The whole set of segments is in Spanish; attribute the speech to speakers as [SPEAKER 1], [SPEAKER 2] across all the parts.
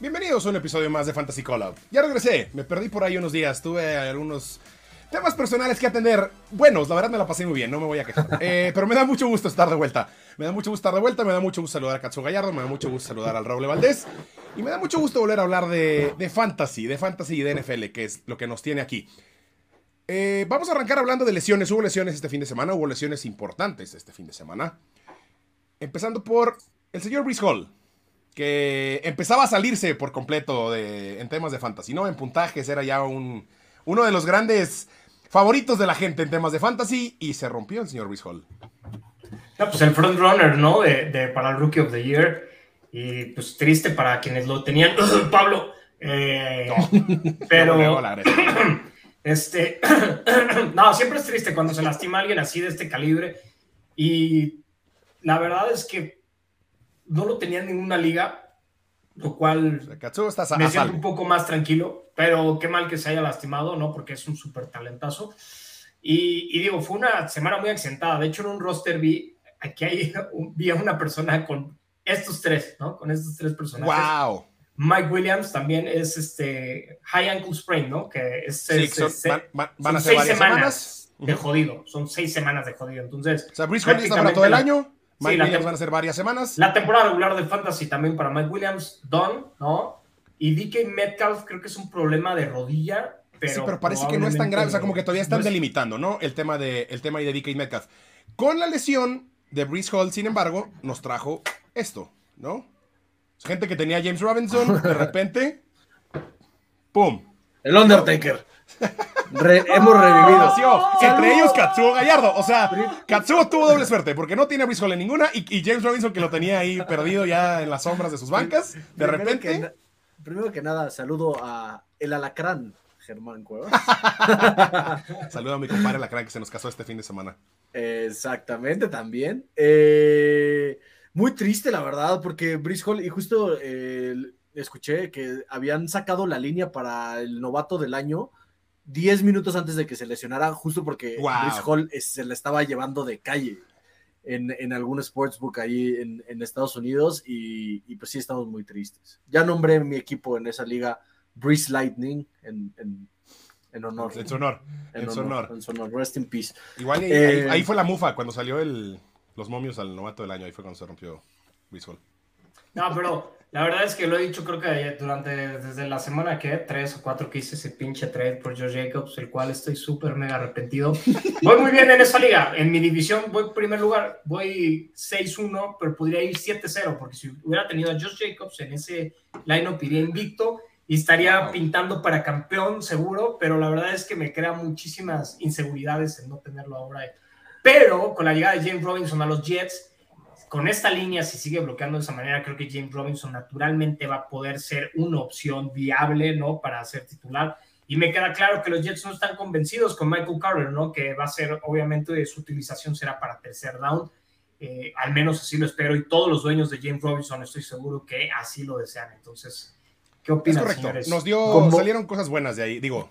[SPEAKER 1] Bienvenidos a un episodio más de Fantasy Call Out. Ya regresé, me perdí por ahí unos días, tuve algunos temas personales que atender. Buenos, la verdad me la pasé muy bien, no me voy a quejar. Eh, pero me da mucho gusto estar de vuelta. Me da mucho gusto estar de vuelta, me da mucho gusto saludar a Katsu Gallardo, me da mucho gusto saludar al Raúl Valdés. Y me da mucho gusto volver a hablar de, de fantasy, de fantasy y de NFL, que es lo que nos tiene aquí. Eh, vamos a arrancar hablando de lesiones. Hubo lesiones este fin de semana, hubo lesiones importantes este fin de semana. Empezando por el señor Brice Hall, que empezaba a salirse por completo de, en temas de fantasy, ¿no? En puntajes era ya un, uno de los grandes favoritos de la gente en temas de fantasy y se rompió el señor Brice Hall.
[SPEAKER 2] No, pues el frontrunner, ¿no? De, para el Rookie of the Year. Y pues triste para quienes lo tenían. Pablo. Eh, pero. este. no, siempre es triste cuando se lastima alguien así de este calibre. Y la verdad es que no lo tenía en ninguna liga, lo cual me siento un poco más tranquilo, pero qué mal que se haya lastimado, ¿no? Porque es un súper talentazo. Y, digo, fue una semana muy accidentada. De hecho, en un roster vi, aquí hay, vi a una persona con estos tres, ¿no? Con estos tres personajes.
[SPEAKER 1] ¡Wow!
[SPEAKER 2] Mike Williams también es este high ankle sprain, ¿no? Que es,
[SPEAKER 1] sí, son, van, a ser seis semanas,
[SPEAKER 2] de jodido. Son seis semanas de jodido. Entonces,
[SPEAKER 1] o sea, está para todo el año. Mike Williams van a ser varias semanas.
[SPEAKER 2] La temporada regular del Fantasy también para Mike Williams, Don, ¿no? Y DK Metcalf creo que es un problema de rodilla, pero.
[SPEAKER 1] Sí, pero parece que no es tan grave. O sea, como que todavía están delimitando, ¿no? El tema de, el tema de DK Metcalf. Con la lesión de Brees Hall, sin embargo, nos trajo esto, ¿no? Gente que tenía James Robinson, de repente. ¡Pum!
[SPEAKER 3] El Undertaker hemos revivido.
[SPEAKER 1] Entre ellos Katsuo Gallardo. O sea, Katsuo tuvo doble suerte porque no tiene a ninguna y, James Robinson que lo tenía ahí perdido ya en las sombras de sus bancas. De repente.
[SPEAKER 3] primero que nada, saludo a el alacrán Germán Cuevas.
[SPEAKER 1] saludo a mi compadre alacrán que se nos casó este fin de semana.
[SPEAKER 3] Exactamente, también. Eh, muy triste, la verdad, porque Brice Hall, y justo eh, escuché que habían sacado la línea para el novato del año 10 minutos antes de que se lesionara, justo porque Chris Hall se le estaba llevando de calle en, en algún sportsbook ahí en, Estados Unidos y, pues sí estamos muy tristes. Ya nombré mi equipo en esa liga Breeze Lightning en, honor.
[SPEAKER 1] En su honor. En, su honor.
[SPEAKER 3] En su honor. Rest in peace.
[SPEAKER 1] Igual eh, ahí, fue la mufa cuando salió el, los momios al novato del año. Ahí fue cuando se rompió Breeze Hall.
[SPEAKER 2] No, pero la verdad es que lo he dicho, creo que durante desde la semana que tres o cuatro que hice ese pinche trade por George Jacobs, el cual estoy súper mega arrepentido. Voy muy bien en esa liga. En mi división voy en primer lugar, voy 6-1, pero podría ir 7-0, porque si hubiera tenido a Josh Jacobs en ese lineup iría invicto y estaría pintando para campeón seguro, pero la verdad es que me crea muchísimas inseguridades en no tenerlo ahora. Pero con la llegada de James Robinson a los Jets, con esta línea, si sigue bloqueando de esa manera, creo que James Robinson naturalmente va a poder ser una opción viable, ¿no? Para ser titular. Y me queda claro que los Jets no están convencidos con Michael Carter, ¿no? Que va a ser, obviamente, su utilización será para tercer down. Eh, al menos así lo espero. Y todos los dueños de James Robinson estoy seguro que así lo desean. Entonces, ¿qué opinas,
[SPEAKER 1] es correcto. Nos dio, salieron cosas buenas de ahí. Digo,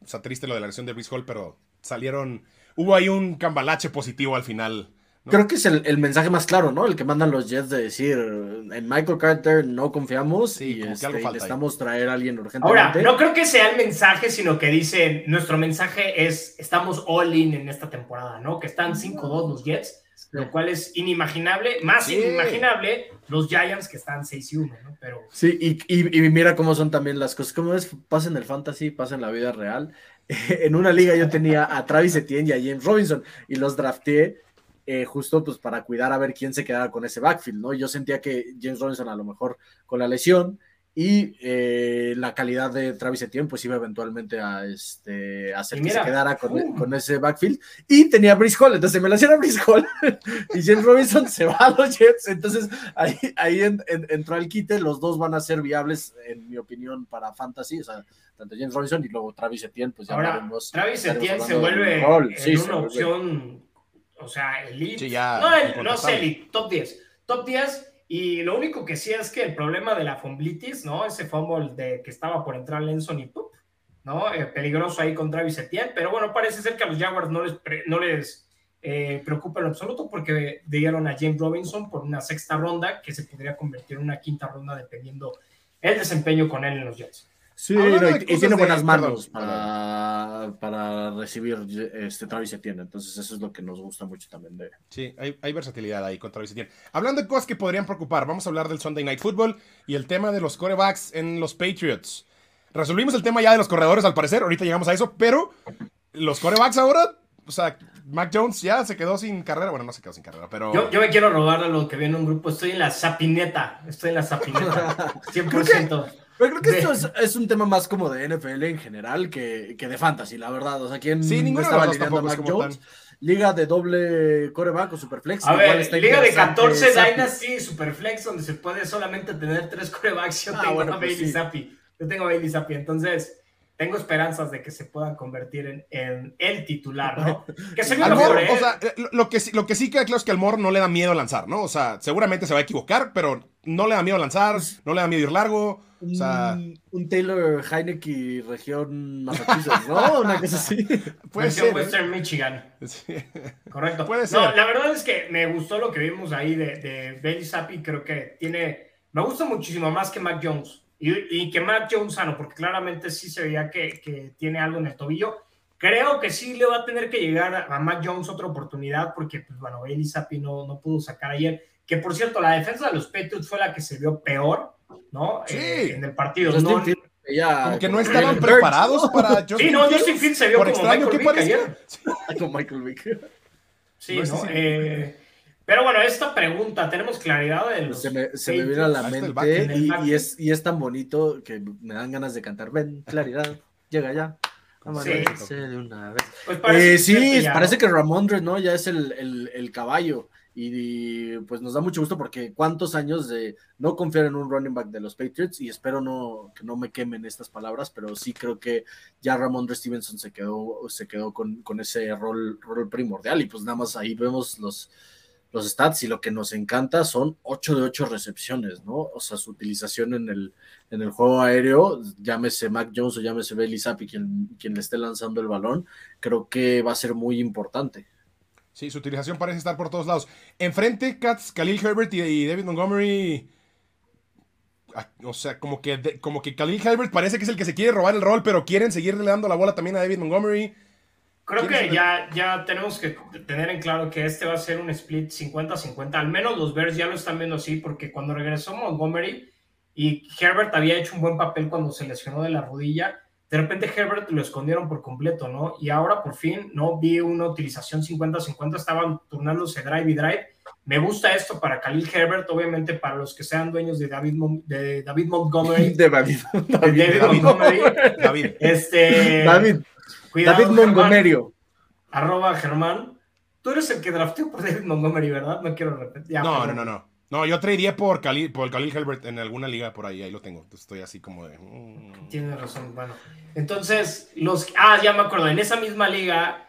[SPEAKER 1] o sea, triste lo de la lesión de Brice Hall, pero salieron, hubo ahí un cambalache positivo al final
[SPEAKER 3] Creo que es el, mensaje más claro, ¿no? El que mandan los Jets de decir, en Michael Carter no confiamos y, este, necesitamos traer a alguien urgentemente.
[SPEAKER 2] Ahora, no creo que sea el mensaje, sino que dicen, nuestro mensaje es, estamos all in en esta temporada, ¿no? Que están 5-2 los Jets, lo cual es inimaginable, más inimaginable los Giants que están 6-1, ¿no? Pero...
[SPEAKER 3] Sí, y, y, mira cómo son también las cosas, cómo es, pasa en el fantasy, pasa en la vida real. en una liga yo tenía a Travis Etienne y a James Robinson y los drafté eh, justo pues para cuidar a ver quién se quedaba con ese backfield, ¿no? Yo sentía que James Robinson a lo mejor con la lesión y eh, la calidad de Travis Etienne pues iba eventualmente a este, hacer que se quedara uh. con, ese backfield. Y tenía Brice Hall, entonces me hicieron Brice Hall y James Robinson se va a los Jets, entonces ahí, ahí entró el quite, los dos van a ser viables en mi opinión para Fantasy, o sea, tanto James Robinson y luego Travis Etienne, pues ya
[SPEAKER 2] Ahora, Travis Etienne se vuelve una opción o sea, elite. no, no sé, elite, top 10. Top 10. Y lo único que sí es que el problema de la fumblitis, ¿no? Ese fumble de que estaba por entrar Lenson y ¡pup! ¿no? Eh, peligroso ahí con Travis Etienne. Pero bueno, parece ser que a los Jaguars no les, no les eh, preocupa en absoluto porque dieron a James Robinson por una sexta ronda que se podría convertir en una quinta ronda dependiendo el desempeño con él en los Jets.
[SPEAKER 3] Sí, y, tiene buenas manos para, para, recibir este Travis Etienne. Entonces, eso es lo que nos gusta mucho también de.
[SPEAKER 1] Sí, hay, versatilidad ahí con Travis Etienne. Hablando de cosas que podrían preocupar, vamos a hablar del Sunday Night Football y el tema de los corebacks en los Patriots. Resolvimos el tema ya de los corredores, al parecer. Ahorita llegamos a eso, pero los corebacks ahora, o sea, Mac Jones ya se quedó sin carrera. Bueno, no se quedó sin carrera, pero.
[SPEAKER 2] Yo, yo me quiero robar a lo que viene un grupo. Estoy en la sapineta. Estoy en la sapineta. 100%.
[SPEAKER 3] Pero creo que esto es, un tema más como de NFL en general que, que de fantasy, la verdad. O sea, ¿quién
[SPEAKER 1] sí, estaba ligando a Mac Jones?
[SPEAKER 3] Liga de doble coreback o superflex.
[SPEAKER 2] A ver, liga de 14 Dynasty Superflex, donde se puede solamente tener tres corebacks. Yo ah, tengo a pues Bailey Zappi. Yo tengo a Bailey Zappi. Entonces, tengo esperanzas de que se puedan convertir en, el titular, ¿no? Que se
[SPEAKER 1] mejor, ¿eh? O sea, lo que, lo que sí queda claro es que al Mor no le da miedo lanzar, ¿no? O sea, seguramente se va a equivocar, pero no le da miedo lanzar, no le da miedo ir largo. O sea,
[SPEAKER 3] un, Taylor Heineke región Massachusetts, ¿no? Una cosa así.
[SPEAKER 2] Puede ser. Western ¿eh? Michigan. Correcto. Puede ser. No, la verdad es que me gustó lo que vimos ahí de, de Bailey Zappi. Creo que tiene. Me gusta muchísimo más que Mac Jones. Y, que Matt Jones sano, porque claramente sí se veía que, tiene algo en el tobillo. Creo que sí le va a tener que llegar a, Matt Jones otra oportunidad, porque, pues bueno, Bailey Zappi no, no pudo sacar ayer. Que por cierto, la defensa de los Patriots fue la que se vio peor, ¿no? Sí. Eh, en el partido.
[SPEAKER 1] No, como que no estaban preparados para
[SPEAKER 2] Justin Sí, no, Justin Fields se vio como Michael Vick ayer.
[SPEAKER 3] Como Michael Vick.
[SPEAKER 2] Sí, ¿no? Eh, pero bueno, esta pregunta, ¿tenemos claridad de
[SPEAKER 3] Se me, se me viene a la mente y, es, y es tan bonito que me dan ganas de cantar. Ven, claridad, llega ya. Sí, de una vez. Pues parece, eh, sí, parece que Ramondre, ¿no? Ya es el, el, el caballo. Y, pues nos da mucho gusto porque cuántos años de no confiar en un running back de los Patriots y espero no que no me quemen estas palabras, pero sí creo que ya Ramondre Stevenson se quedó, se quedó con, con ese rol, rol primordial y pues nada más ahí vemos los, los stats y lo que nos encanta son 8 de 8 recepciones, ¿no? O sea, su utilización en el, en el juego aéreo, llámese Mac Jones o llámese Bailey Zappi, quien, quien le esté lanzando el balón, creo que va a ser muy importante.
[SPEAKER 1] Sí, su utilización parece estar por todos lados. Enfrente, Katz, Khalil Herbert y, David Montgomery. Ah, o sea, como que, como que Khalil Herbert parece que es el que se quiere robar el rol, pero quieren seguirle dando la bola también a David Montgomery.
[SPEAKER 2] Creo que ya, ya tenemos que tener en claro que este va a ser un split 50-50. Al menos los Bears ya lo están viendo así, porque cuando regresó Montgomery y Herbert había hecho un buen papel cuando se lesionó de la rodilla, de repente Herbert lo escondieron por completo, ¿no? Y ahora por fin, ¿no? Vi una utilización 50-50, estaban turnándose drive y drive. Me gusta esto para Khalil Herbert, obviamente para los que sean dueños de David, de David Montgomery.
[SPEAKER 3] De David,
[SPEAKER 2] David, Montgomery.
[SPEAKER 3] David.
[SPEAKER 2] Este,
[SPEAKER 3] David. David Montgomery.
[SPEAKER 2] Arroba Germán. Tú eres el que drafteó por David Montgomery, ¿verdad? No quiero repetir.
[SPEAKER 1] no, no, no, no. No, yo traería por Khalil, por Khalil Herbert en alguna liga por ahí, ahí lo tengo. estoy así como de.
[SPEAKER 2] Mm. Tienes razón, bueno. Entonces, los. Ah, ya me acuerdo. En esa misma liga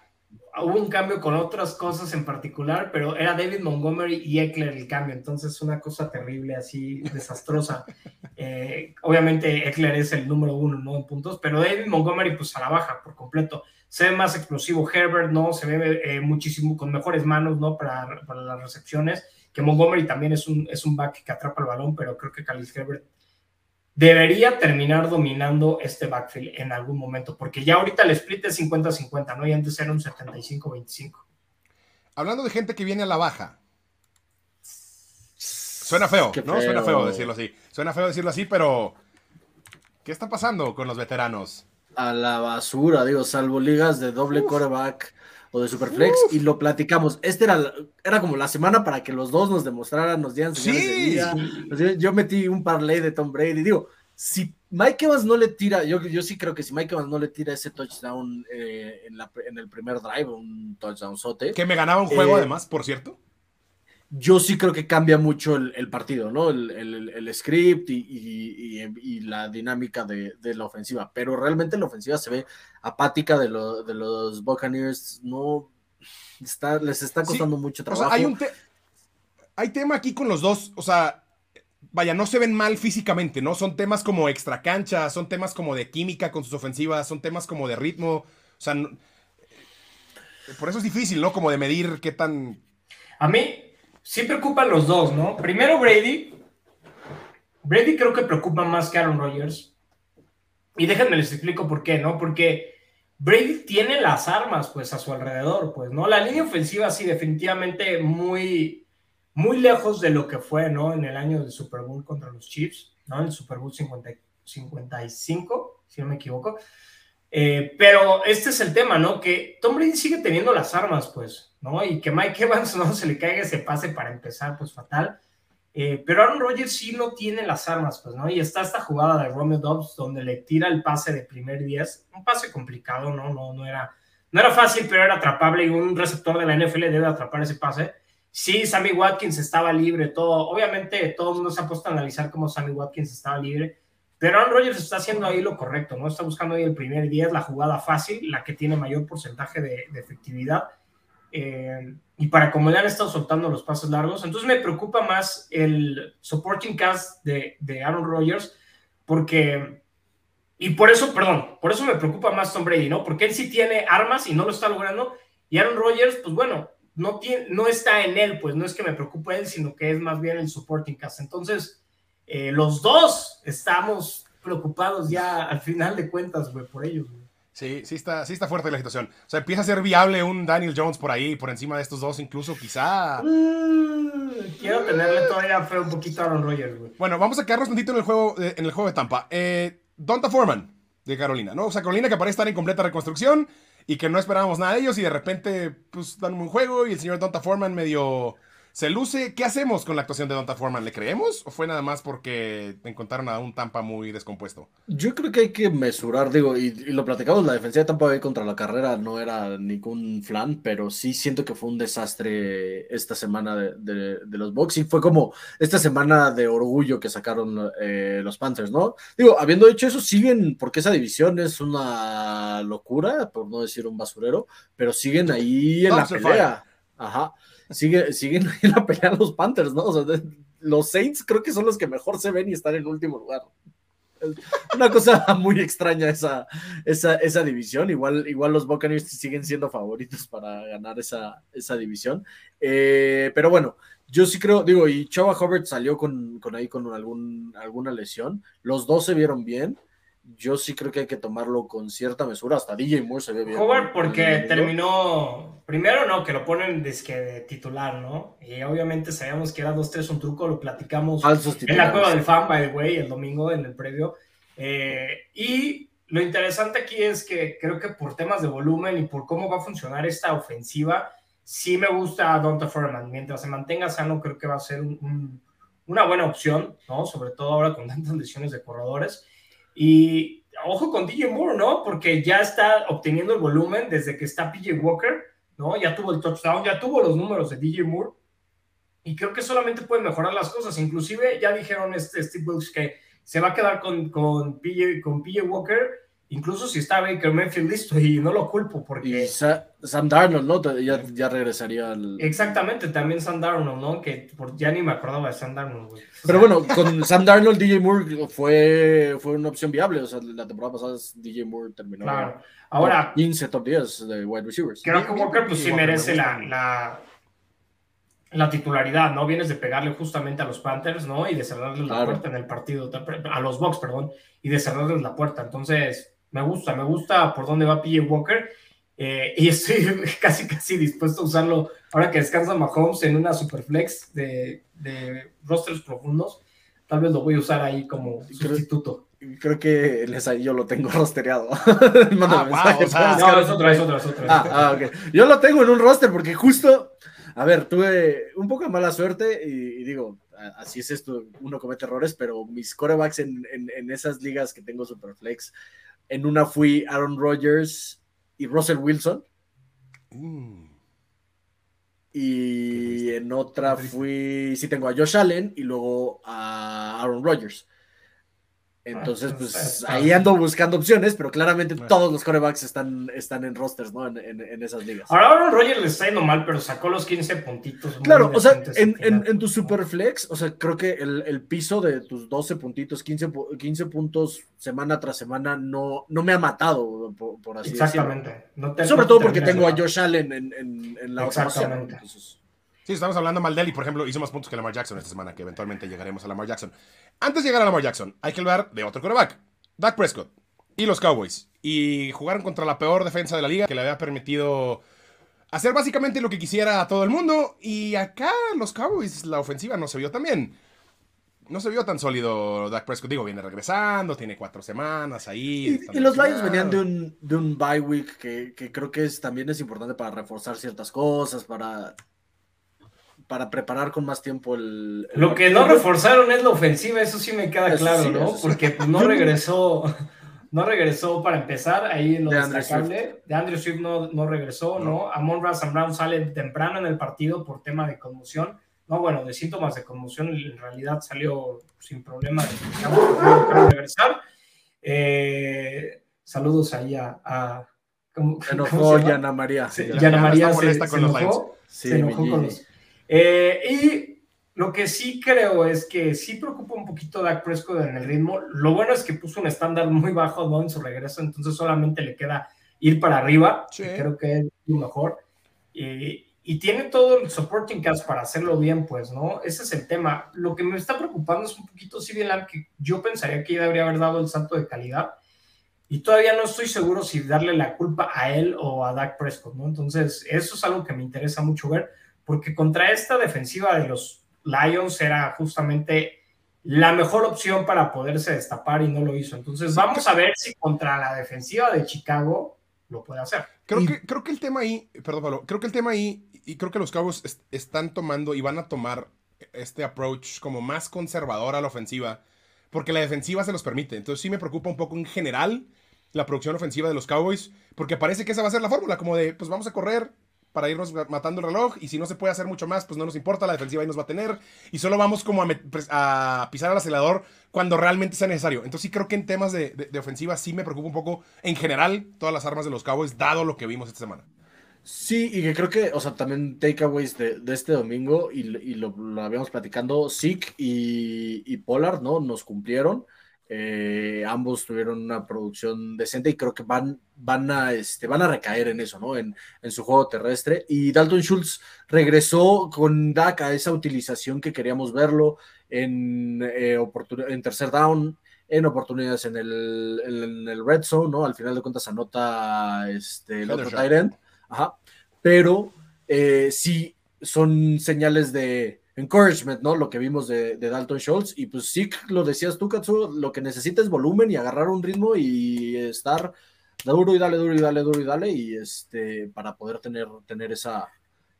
[SPEAKER 2] hubo un cambio con otras cosas en particular, pero era David Montgomery y Eckler el cambio. Entonces, una cosa terrible, así desastrosa. Eh, obviamente, Eckler es el número uno, ¿no? En puntos, pero David Montgomery, pues a la baja por completo. Se ve más explosivo Herbert, ¿no? Se ve eh, muchísimo con mejores manos, ¿no? Para, para las recepciones que Montgomery también es un, es un back que atrapa el balón, pero creo que Khalil Herbert debería terminar dominando este backfield en algún momento, porque ya ahorita el split es 50-50, ¿no? Y antes era un 75-25.
[SPEAKER 1] Hablando de gente que viene a la baja. Suena feo, ¿no? Suena feo decirlo así. Suena feo decirlo así, pero ¿qué está pasando con los veteranos?
[SPEAKER 3] A la basura, digo, salvo ligas de doble coreback o de Superflex y lo platicamos. Este era, era como la semana para que los dos nos demostraran, nos dieran
[SPEAKER 1] sí,
[SPEAKER 3] Yo metí un parlay de Tom Brady. Digo, si Mike Evans no le tira, yo, yo sí creo que si Mike Evans no le tira ese touchdown eh, en, la, en, el primer drive, un touchdown sote.
[SPEAKER 1] Que me ganaba un juego eh, además, por cierto
[SPEAKER 3] yo sí creo que cambia mucho el, partido, ¿no? El, script y, la dinámica de, la ofensiva. Pero realmente la ofensiva se ve apática de, de los Buccaneers. No está, les está costando mucho trabajo.
[SPEAKER 1] hay, un hay tema aquí con los dos. O sea, vaya, no se ven mal físicamente, ¿no? Son temas como extra cancha, son temas como de química con sus ofensivas, son temas como de ritmo. O sea, por eso es difícil, ¿no? Como de medir qué tan.
[SPEAKER 2] A mí, sí preocupan los dos, ¿no? Primero Brady, Brady creo que preocupa más que Aaron Rodgers. Y déjenme les explico por qué, ¿no? Porque Brady tiene las armas, pues, a su alrededor, pues, ¿no? La línea ofensiva, sí, definitivamente muy, muy lejos de lo que fue, ¿no? En el año del Super Bowl contra los Chiefs, ¿no? El Super Bowl 50, 55, si no me equivoco. Eh, pero este es el tema, ¿no? Que Tom Brady sigue teniendo las armas, pues, ¿no? Y que Mike Evans no se le caiga ese pase para empezar, pues fatal. Eh, pero Aaron Rodgers sí no tiene las armas, pues, ¿no? Y está esta jugada de Romeo Dobbs donde le tira el pase de primer 10, un pase complicado, ¿no? No, no, era, no era fácil, pero era atrapable y un receptor de la NFL debe atrapar ese pase. Sí, Sammy Watkins estaba libre, todo. Obviamente, todo el mundo se ha puesto a analizar cómo Sammy Watkins estaba libre, pero Aaron Rodgers está haciendo ahí lo correcto, ¿no? Está buscando ahí el primer 10, la jugada fácil, la que tiene mayor porcentaje de, de efectividad eh, y para como le han estado soltando los pasos largos, entonces me preocupa más el supporting cast de, de Aaron Rodgers, porque, y por eso, perdón, por eso me preocupa más Tom Brady, ¿no? Porque él sí tiene armas y no lo está logrando, y Aaron Rodgers, pues bueno, no, tiene, no está en él, pues no es que me preocupe él, sino que es más bien el supporting cast. Entonces, eh, los dos estamos preocupados ya al final de cuentas, güey, por ellos, güey.
[SPEAKER 1] Sí, sí está, sí está fuerte la situación. O sea, empieza a ser viable un Daniel Jones por ahí, por encima de estos dos, incluso quizá.
[SPEAKER 2] Mm, quiero tenerle todavía fe un poquito a Aaron Rodgers, güey.
[SPEAKER 1] Bueno, vamos a quedarnos un tantito en el juego, eh, en el juego de Tampa. Eh, Donta Foreman, de Carolina, ¿no? O sea, Carolina que parece estar en completa reconstrucción y que no esperábamos nada de ellos y de repente, pues, dan un buen juego y el señor Donta Foreman medio se luce. ¿Qué hacemos con la actuación de Donta Foreman? ¿Le creemos o fue nada más porque encontraron a un Tampa muy descompuesto?
[SPEAKER 3] Yo creo que hay que mesurar, digo, y, y lo platicamos, la defensa de Tampa Bay contra la carrera no era ningún flan, pero sí siento que fue un desastre esta semana de, de, de los Bucks y fue como esta semana de orgullo que sacaron eh, los Panthers, ¿no? Digo, habiendo dicho eso, siguen, porque esa división es una locura, por no decir un basurero, pero siguen ahí en la pelea. Ajá sigue, siguen en la pelea los Panthers, ¿no? O sea, los Saints creo que son los que mejor se ven y están en último lugar. Una cosa muy extraña esa, esa, esa división. Igual, igual los Buccaneers siguen siendo favoritos para ganar esa, esa división. Eh, pero bueno, yo sí creo, digo, y Chava Hubbard salió con, con ahí con algún, alguna lesión. Los dos se vieron bien yo sí creo que hay que tomarlo con cierta mesura. Hasta DJ Moore se ve bien.
[SPEAKER 2] Howard porque terminó, primero no, que lo ponen desde de titular, ¿no? Y obviamente sabíamos que era 2-3 un truco, lo platicamos en la cueva del fan, by the way, el domingo en el previo. Eh, y lo interesante aquí es que creo que por temas de volumen y por cómo va a funcionar esta ofensiva, sí me gusta a Donta Furman. Mientras se mantenga sano, creo que va a ser un, un, una buena opción, ¿no? Sobre todo ahora con tantas lesiones de corredores. Y ojo con DJ Moore, ¿no? Porque ya está obteniendo el volumen desde que está PJ Walker, ¿no? Ya tuvo el touchdown, ya tuvo los números de DJ Moore. Y creo que solamente puede mejorar las cosas. Inclusive ya dijeron este Steve Wilkes que se va a quedar con, con, PJ, con PJ Walker, incluso si está Baker Mayfield listo, y no lo culpo porque...
[SPEAKER 3] Y Sa Sam Darnold, ¿no? Ya, ya regresaría al...
[SPEAKER 2] Exactamente, también Sam Darnold, ¿no? Que por, ya ni me acordaba de Sam Darnold, güey.
[SPEAKER 3] Pero bueno, con Sam Darnold, DJ Moore fue, fue una opción viable. O sea, la temporada pasada DJ Moore terminó
[SPEAKER 2] claro. Ahora,
[SPEAKER 3] 15 top 10 de wide receivers.
[SPEAKER 2] Creo que Walker pues sí merece la, la, la, titularidad, ¿no? Vienes de pegarle justamente a los Panthers, ¿no? Y de cerrarles claro. la puerta en el partido, a los Bucks, perdón, y de cerrarles la puerta. Entonces, me gusta, me gusta por dónde va PJ Walker. Eh, y estoy casi, casi dispuesto a usarlo ahora que descansa Mahomes en una superflex de, de rosters profundos. Tal vez lo voy a usar ahí como sustituto.
[SPEAKER 3] Creo, creo que les, yo lo tengo rostereado.
[SPEAKER 2] ah, wow, o sea, no, es otra, es otra, es otra.
[SPEAKER 3] Ah, ah, okay. Yo lo tengo en un roster porque justo, a ver, tuve un poco de mala suerte y, y digo, así es esto, uno comete errores, pero mis corebacks en, en, en esas ligas que tengo superflex, en una fui Aaron Rodgers y Russell Wilson. Mm. Y en otra fui, sí tengo a Josh Allen y luego a Aaron Rodgers. Entonces, pues ahí ando buscando opciones, pero claramente bueno. todos los corebacks están, están en rosters, ¿no? En, en, en, esas ligas.
[SPEAKER 2] Ahora Aaron Rodgers le está yendo mal, pero sacó los 15 puntitos.
[SPEAKER 3] Claro, o sea, en, en, tu Superflex, o sea, creo que el, el, piso de tus 12 puntitos, 15, 15 puntos semana tras semana, no, no me ha matado, por, por así
[SPEAKER 2] Exactamente.
[SPEAKER 3] No te, Sobre no todo porque tengo a Josh Allen en, la otra opción.
[SPEAKER 1] Sí, estamos hablando mal de él y, por ejemplo, hizo más puntos que Lamar Jackson esta semana, que eventualmente llegaremos a Lamar Jackson. Antes de llegar a Lamar Jackson, hay que hablar de otro quarterback, Dak Prescott y los Cowboys. Y jugaron contra la peor defensa de la liga, que le había permitido hacer básicamente lo que quisiera a todo el mundo. Y acá los Cowboys, la ofensiva no se vio tan bien. No se vio tan sólido Dak Prescott. Digo, viene regresando, tiene cuatro semanas ahí.
[SPEAKER 3] Y, los Lions venían de un, de un bye week que, que creo que es, también es importante para reforzar ciertas cosas, para, para preparar con más tiempo el... el
[SPEAKER 2] Lo que no reforzaron es la ofensiva, eso sí me queda
[SPEAKER 3] Eso
[SPEAKER 2] claro,
[SPEAKER 3] sí,
[SPEAKER 2] ¿no?
[SPEAKER 3] sí.
[SPEAKER 2] Porque no regresó, no regresó para empezar ahí en lo
[SPEAKER 3] De Andrew
[SPEAKER 2] destacable. De Andrew Swift no, no regresó, ¿no? Amon Razan Brown sale temprano en el partido por tema de conmoción. No, bueno, de síntomas de conmoción, en realidad salió sin problema de regresar. Eh, saludos ahí a... a ¿cómo-
[SPEAKER 3] Se
[SPEAKER 2] cómo
[SPEAKER 3] enojó? Yana María.
[SPEAKER 2] Sí,
[SPEAKER 3] Ya-
[SPEAKER 2] Yana
[SPEAKER 1] ya
[SPEAKER 2] María
[SPEAKER 1] está
[SPEAKER 2] se,
[SPEAKER 1] molesta
[SPEAKER 2] se
[SPEAKER 1] con los
[SPEAKER 2] enojó,
[SPEAKER 3] Sí,
[SPEAKER 2] se enojó con los- Eh, y lo que sí creo es que sí preocupa un poquito Dak Prescott en el ritmo. Lo bueno es que puso un estándar muy bajo ¿no? en su regreso, entonces solamente le queda ir para arriba,
[SPEAKER 1] Sí.
[SPEAKER 2] que creo que es lo mejor. Y, y tiene todo el supporting cast para hacerlo bien, pues, ¿no? Ese es el tema. Lo que me está preocupando es un poquito Lamb, que yo pensaría que ya debería haber dado el salto de calidad. Y todavía no estoy seguro si darle la culpa a él o a Dak Prescott, ¿no? Entonces, eso es algo que me interesa mucho ver, porque contra esta defensiva de los Lions era justamente la mejor opción para poderse destapar y no lo hizo. Entonces, vamos a ver si contra la defensiva de Chicago lo puede hacer.
[SPEAKER 1] Creo,
[SPEAKER 3] Y-
[SPEAKER 1] que, creo que el tema ahí, perdón Pablo, creo que el tema ahí, y creo que los Cowboys est- están tomando y van a tomar este approach como más conservador a la ofensiva, porque la defensiva se los permite. Entonces sí me preocupa un poco en general la producción ofensiva de los Cowboys, porque parece que esa va a ser la fórmula, como de, pues vamos a correr para irnos matando el reloj, y si no se puede hacer mucho más, pues no nos importa, la defensiva ahí nos va a tener, y solo vamos como a, pisar al acelerador cuando realmente sea necesario. Entonces sí creo que en temas de, de- ofensiva sí me preocupa un poco, en general, todas las armas de los Cowboys, dado lo que vimos esta semana.
[SPEAKER 3] Sí, y que creo que, o sea, también takeaways de, este domingo, y, lo habíamos platicando, Zeke y, y Pollard, ¿no? Nos cumplieron. Eh, ambos tuvieron una producción decente y creo que van, van, a, este, van a recaer en eso, ¿no? En, en su juego terrestre. Y Dalton Schultz regresó con Dak a esa utilización que queríamos verlo en, eh, en tercer down, en oportunidades en el, en el red zone, ¿no? Al final de cuentas anota este, el otro tight end. Ajá. Pero eh, sí son señales de encouragement, ¿no? Lo que vimos de, de Dalton Schultz. Y pues sí, lo decías tú, Katsu, lo que necesita es volumen y agarrar un ritmo y estar duro y dale, duro y dale, duro y dale. Y este, para poder tener, tener esa.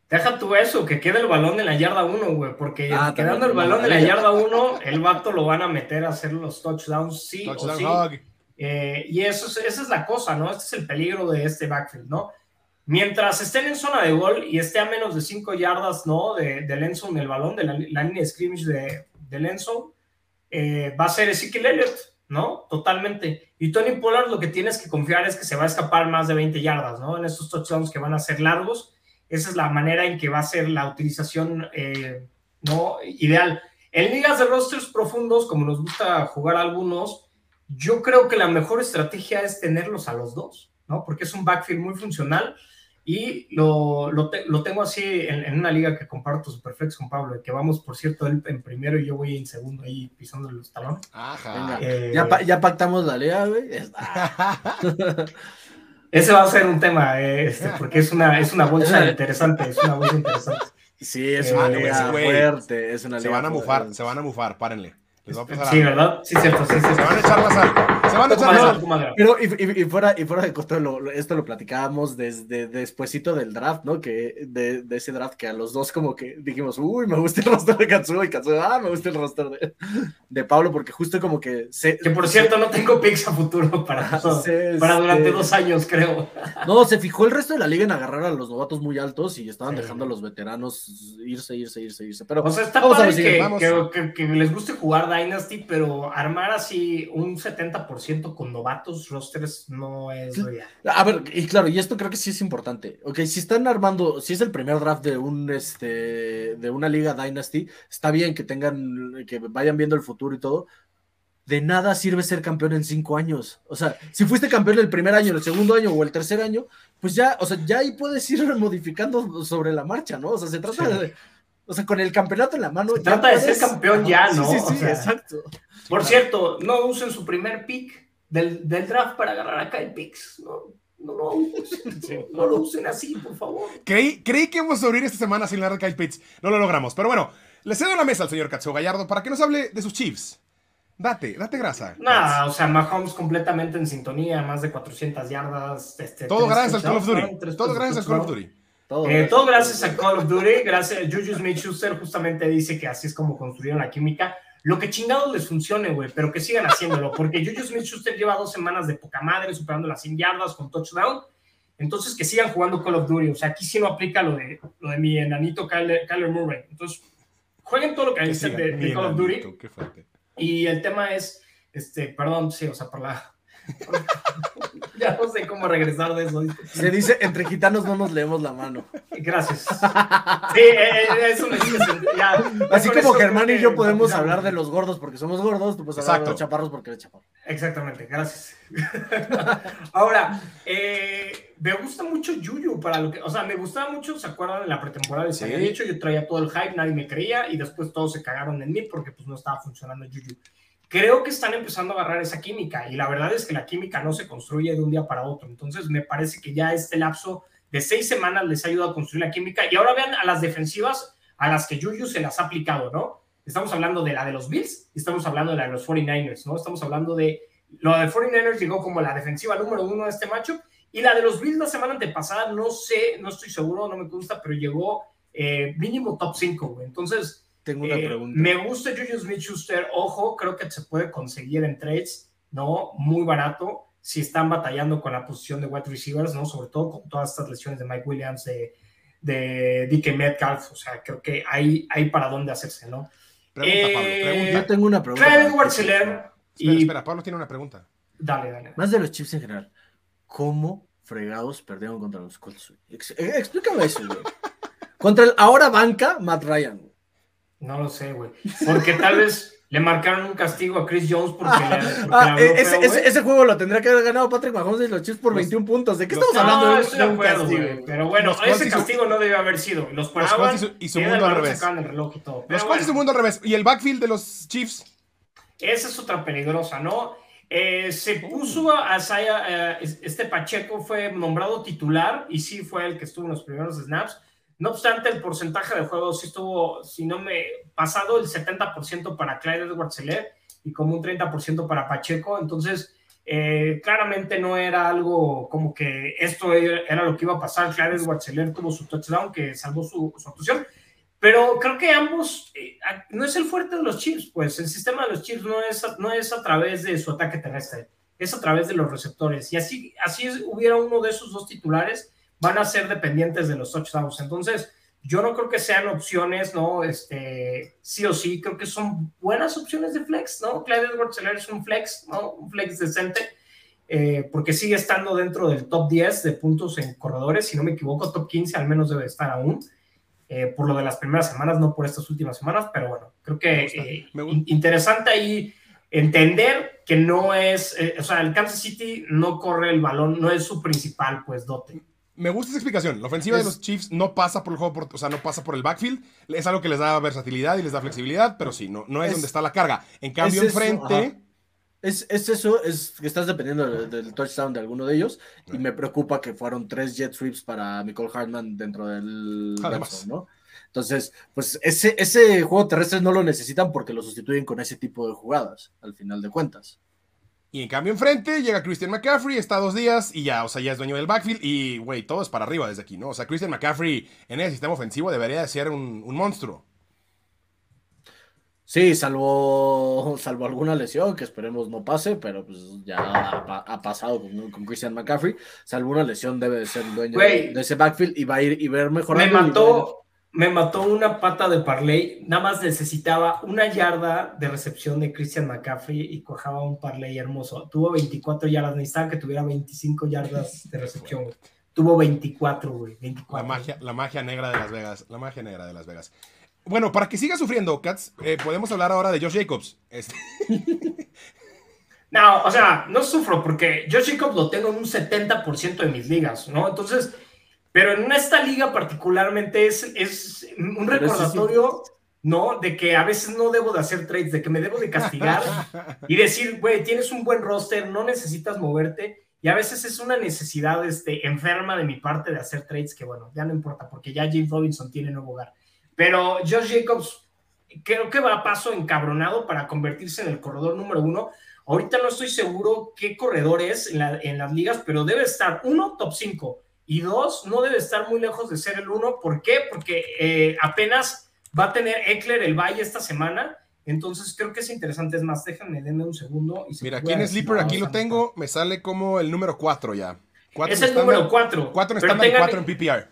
[SPEAKER 2] Deja tú eso, que quede el balón en la yarda 1, güey, porque
[SPEAKER 3] Ah,
[SPEAKER 2] quedando el balón en la yarda 1, el vato lo van a meter a hacer los touchdowns, sí o sí. Eh, y eso es, esa es la cosa, ¿no? Este es el peligro de este backfield, ¿no? Mientras estén en zona de gol y esté a menos de 5 yardas, ¿no? De, del end zone, del balón, de la, la línea de scrimmage de, del end zone, eh, va a ser Ezekiel Elliott, ¿no? Totalmente. Y Tony Pollard lo que tienes que confiar es que se va a escapar más de 20 yardas, ¿no? En estos touchdowns que van a ser largos. Esa es la manera en que va a ser la utilización, eh, ¿no? Ideal. En ligas de rosters profundos, como nos gusta jugar algunos, yo creo que la mejor estrategia es tenerlos a los dos, ¿no? Porque es un backfield muy funcional y lo, lo, te- lo tengo así en, en una liga que comparto Superflex con Pablo, que vamos, por cierto, él en primero y yo voy en segundo ahí pisando los talones.
[SPEAKER 1] Ajá.
[SPEAKER 2] Eh,
[SPEAKER 3] Ya, pa- ya pactamos la liga, güey.
[SPEAKER 2] ese va a ser un tema, eh, este, porque es una, es una bolsa interesante, es una bolsa interesante.
[SPEAKER 3] Sí, es
[SPEAKER 2] Eh,
[SPEAKER 3] una liga
[SPEAKER 1] güey,
[SPEAKER 3] fuerte. Es una
[SPEAKER 1] Se
[SPEAKER 3] liga
[SPEAKER 1] van a mufar, se van a mufar, párenle. Les va a pasar
[SPEAKER 2] Sí,
[SPEAKER 1] algo.
[SPEAKER 2] ¿verdad? Sí, cierto, sí, cierto.
[SPEAKER 1] Se van a echar la sal. Se van a echar la sal.
[SPEAKER 3] Pero y, y- y fuera, y fuera de costo, lo- lo- esto lo platicábamos desde despuesito del draft, ¿no? Que de, de ese draft que a los dos como que dijimos, uy, me gusta el roster de Katsuo y Katsuo, ah, me gusta el roster de, de Pablo, porque justo como que se,
[SPEAKER 2] Que por cierto, no tengo picks a futuro para,
[SPEAKER 3] se-
[SPEAKER 2] para durante
[SPEAKER 3] se-
[SPEAKER 2] dos años, creo.
[SPEAKER 3] No, se fijó el resto de la liga en agarrar a los novatos muy altos y estaban
[SPEAKER 2] Sí.
[SPEAKER 3] dejando a los veteranos irse, irse, irse, irse. Pero
[SPEAKER 2] O sea, está
[SPEAKER 3] vamos a
[SPEAKER 2] padre
[SPEAKER 3] ver
[SPEAKER 2] que,
[SPEAKER 1] vamos.
[SPEAKER 2] que- que- que les guste jugar Dynasty, pero armar así un 70% con novatos rosters no es ideal.
[SPEAKER 3] A ver, y claro, y esto creo que sí es importante. Ok, si están armando, si es el primer draft de un este de una liga Dynasty, está bien que tengan, que vayan viendo el futuro y todo. De nada sirve ser campeón en cinco años. O sea, si fuiste campeón el primer año, el segundo año o el tercer año, pues ya, o sea, ya ahí puedes ir modificando sobre la marcha, ¿no? O sea, se trata
[SPEAKER 2] Sí.
[SPEAKER 3] de, O sea, con el campeonato en la mano.
[SPEAKER 2] Se trata de ser campeón ya, ¿no?
[SPEAKER 3] Sí, sí,
[SPEAKER 2] O
[SPEAKER 3] sí,
[SPEAKER 2] sea,
[SPEAKER 3] exacto.
[SPEAKER 2] Por cierto, no usen su primer pick del, del draft para agarrar a Kyle Picks. No, no lo usen. No lo usen así, por favor.
[SPEAKER 1] Creí, creí que íbamos a sobrevivir esta semana sin la de Kyle Pitts. No lo logramos. Pero bueno, le cedo la mesa al señor Katsuo Gallardo para que nos hable de sus Chiefs. Date, date grasa.
[SPEAKER 2] Nada, o sea, Mahomes completamente en sintonía, más de 400 yardas. Este,
[SPEAKER 1] Todo gracias al Call of Duty.
[SPEAKER 2] tres
[SPEAKER 1] Todo gracias al Call of. Duty.
[SPEAKER 3] Todo,
[SPEAKER 2] Eh, todo gracias a Call of Duty, gracias a Juju Smith-Schuster justamente dice que así es como construyeron la química. Lo que chingados les funcione, güey, pero que sigan haciéndolo, porque Juju Smith-Schuster lleva dos semanas de poca madre, superando las 100 yardas con touchdown. Entonces, que sigan jugando Call of Duty. O sea, aquí sí no aplica lo de, lo de mi enanito Kyler, Kyler Murray. Entonces, jueguen todo lo que
[SPEAKER 1] siga,
[SPEAKER 2] de, de Call of Duty.
[SPEAKER 1] qué.
[SPEAKER 2] Y el tema es, este, perdón, sí, o sea, por la... ya no sé cómo regresar de eso.
[SPEAKER 3] Se dice, entre gitanos no nos leemos la mano.
[SPEAKER 2] Gracias. Sí, eh, eh, eso me dice. Ya,
[SPEAKER 3] Así como Germán y yo podemos hablar de los gordos porque somos gordos, tú puedes hablar de los chaparros porque eres chaparro.
[SPEAKER 2] Exactamente, gracias. Ahora, eh, me gusta mucho Yuyu para lo que, o sea, me gustaba mucho, ¿se acuerdan? En la pretemporada les
[SPEAKER 1] Sí.
[SPEAKER 2] había dicho, yo traía todo el hype, nadie me creía y después todos se cagaron en mí porque pues no estaba funcionando Yuyu. Creo que están empezando a agarrar esa química y la verdad es que la química no se construye de un día para otro. Entonces me parece que ya este lapso de seis semanas les ha ayudado a construir la química y ahora vean a las defensivas a las que Yuyu se las ha aplicado, ¿no? Estamos hablando de la de los Bills y estamos hablando de la de los 49ers, ¿no? Estamos hablando de lo de 49ers llegó como la defensiva número uno de este macho y la de los Bills la semana antepasada, no sé, no estoy seguro, no me gusta, pero llegó eh, mínimo top 5, güey. Entonces,
[SPEAKER 3] Tengo una
[SPEAKER 2] eh,
[SPEAKER 3] pregunta.
[SPEAKER 2] me gusta Juju Smith-Schuster, ojo, creo que se puede conseguir en trades, ¿no? Muy barato, si están batallando con la posición de wide receivers, ¿no? Sobre todo con todas estas lesiones de Mike Williams, de, de DK Metcalf, o sea, creo que hay, hay para dónde hacerse, ¿no?
[SPEAKER 1] Pregunta, Pablo,
[SPEAKER 2] Eh,
[SPEAKER 3] Yo tengo una pregunta. Para
[SPEAKER 2] Edwards
[SPEAKER 1] Espera,
[SPEAKER 2] y...
[SPEAKER 1] espera, Pablo tiene una pregunta.
[SPEAKER 2] Dale, dale.
[SPEAKER 3] Más de los Chiefs en general. ¿Cómo fregados perdieron contra los Colts? Ex- eh, explícame eso, güey. Contra el ahora banca Matt Ryan.
[SPEAKER 2] No lo sé, güey. Porque tal vez le marcaron un castigo a Chris Jones porque,
[SPEAKER 3] Ah, eh, ese,
[SPEAKER 2] feo,
[SPEAKER 3] ese-
[SPEAKER 2] güey.
[SPEAKER 3] ese juego lo tendría que haber ganado Patrick Mahomes y los Chiefs por
[SPEAKER 1] Los-
[SPEAKER 3] 21 puntos. ¿De qué
[SPEAKER 1] los-
[SPEAKER 3] estamos
[SPEAKER 2] No,
[SPEAKER 3] hablando? de un-
[SPEAKER 2] estoy de
[SPEAKER 3] de
[SPEAKER 2] acuerdo,
[SPEAKER 3] castigo,
[SPEAKER 2] güey.
[SPEAKER 3] güey?
[SPEAKER 2] Pero bueno,
[SPEAKER 1] Los
[SPEAKER 2] ese
[SPEAKER 1] su-
[SPEAKER 2] castigo no debió haber sido. Los paraban
[SPEAKER 1] y su- y su
[SPEAKER 2] y
[SPEAKER 1] mundo al revés.
[SPEAKER 2] el reloj y todo.
[SPEAKER 1] Los y su
[SPEAKER 2] bueno,
[SPEAKER 1] mundo al revés. Y el backfield de los Chiefs.
[SPEAKER 2] Esa es otra peligrosa, ¿no? Eh, se puso a Isaiah, eh, este Pacheco fue nombrado titular y sí fue el que estuvo en los primeros snaps. No obstante, el porcentaje de juego sí estuvo, si no me pasado, el 70% para Clyde edwards y como un 30% para Pacheco. Entonces, eh, claramente no era algo como que esto era, lo que iba a pasar. Clyde edwards tuvo su touchdown que salvó su, su actuación. Pero creo que ambos, eh, no es el fuerte de los Chiefs, pues el sistema de los Chiefs no es, no es a través de su ataque terrestre, es a través de los receptores. Y así, así hubiera uno de esos dos titulares, van a ser dependientes de los touchdowns. Entonces, yo no creo que sean opciones, ¿no? Este, sí o sí, creo que son buenas opciones de flex, ¿no? Clyde edwards es un flex, ¿no? Un flex decente. eh, porque sigue estando dentro del top 10 de puntos en corredores, si no me equivoco, top 15 al menos debe estar aún eh, por lo de las primeras semanas, no por estas últimas semanas, pero bueno, creo que eh, interesante ahí entender que no es, eh, o sea, el Kansas City no corre el balón, no es su principal, pues, dote.
[SPEAKER 1] Me gusta esa explicación. La ofensiva de los Chiefs no pasa por el juego, por- o sea, no pasa por el backfield. Es algo que les da versatilidad y les da flexibilidad, pero sí, no, no es,
[SPEAKER 3] Es-
[SPEAKER 1] donde está la carga. En cambio,
[SPEAKER 3] es
[SPEAKER 1] enfrente.
[SPEAKER 3] Es, es eso, es que estás dependiendo del, del touchdown de alguno de ellos. Y me preocupa que fueron tres jet sweeps para Nicole Hartman dentro del
[SPEAKER 1] Además.
[SPEAKER 3] ¿no? Entonces, pues ese, ese juego terrestre no lo necesitan porque lo sustituyen con ese tipo de jugadas, al final de cuentas.
[SPEAKER 1] Y en cambio, enfrente llega Christian McCaffrey, está dos días y ya, o sea, ya es dueño del backfield. Y, güey, todo es para arriba desde aquí, ¿no? O sea, Christian McCaffrey en el sistema ofensivo debería de ser un, un monstruo.
[SPEAKER 3] Sí, salvo, salvo alguna lesión que esperemos no pase, pero pues ya ha, pa- ha pasado con, con Christian McCaffrey. Salvo una lesión debe de ser el dueño de, de ese backfield y va a ir y ver
[SPEAKER 2] Me
[SPEAKER 3] mejorando. ir-
[SPEAKER 2] mató, me mató una pata de parlay, nada más necesitaba una yarda de recepción de Christian McCaffrey y cojaba un parlay hermoso. Tuvo 24 yardas, necesitaba que tuviera 25 yardas de recepción, güey. Tuvo 24, güey, 24.
[SPEAKER 1] La magia, la magia negra de Las Vegas. La magia negra de Las Vegas. Bueno, para que siga sufriendo, Cats, eh, podemos hablar ahora de Josh Jacobs. Este,
[SPEAKER 2] No, o sea, no sufro porque Josh Jacobs lo tengo en un 70% de mis ligas, ¿no? Entonces, Pero en esta liga particularmente es, es un recordatorio, ¿no? De que a veces no debo de hacer trades, de que me debo de castigar y decir, güey, tienes un buen roster, no necesitas moverte. Y a veces es una necesidad este, enferma de mi parte de hacer trades que, bueno, ya no importa, porque ya James Robinson tiene nuevo hogar. Pero Josh Jacobs creo que va a paso encabronado para convertirse en el corredor número uno. Ahorita no estoy seguro qué corredor es en, las ligas, pero debe estar uno, top 5, y dos, no debe estar muy lejos de ser el uno. ¿Por qué? Porque eh, apenas va a tener Eckler el Valle esta semana. Entonces creo que es interesante. Es más, déjenme, denme un segundo.
[SPEAKER 1] Mira, aquí en Sleeper, aquí lo tengo, me sale como el número 4 ya.
[SPEAKER 2] es el número 4.
[SPEAKER 1] 4 en estándar y 4 en PPR.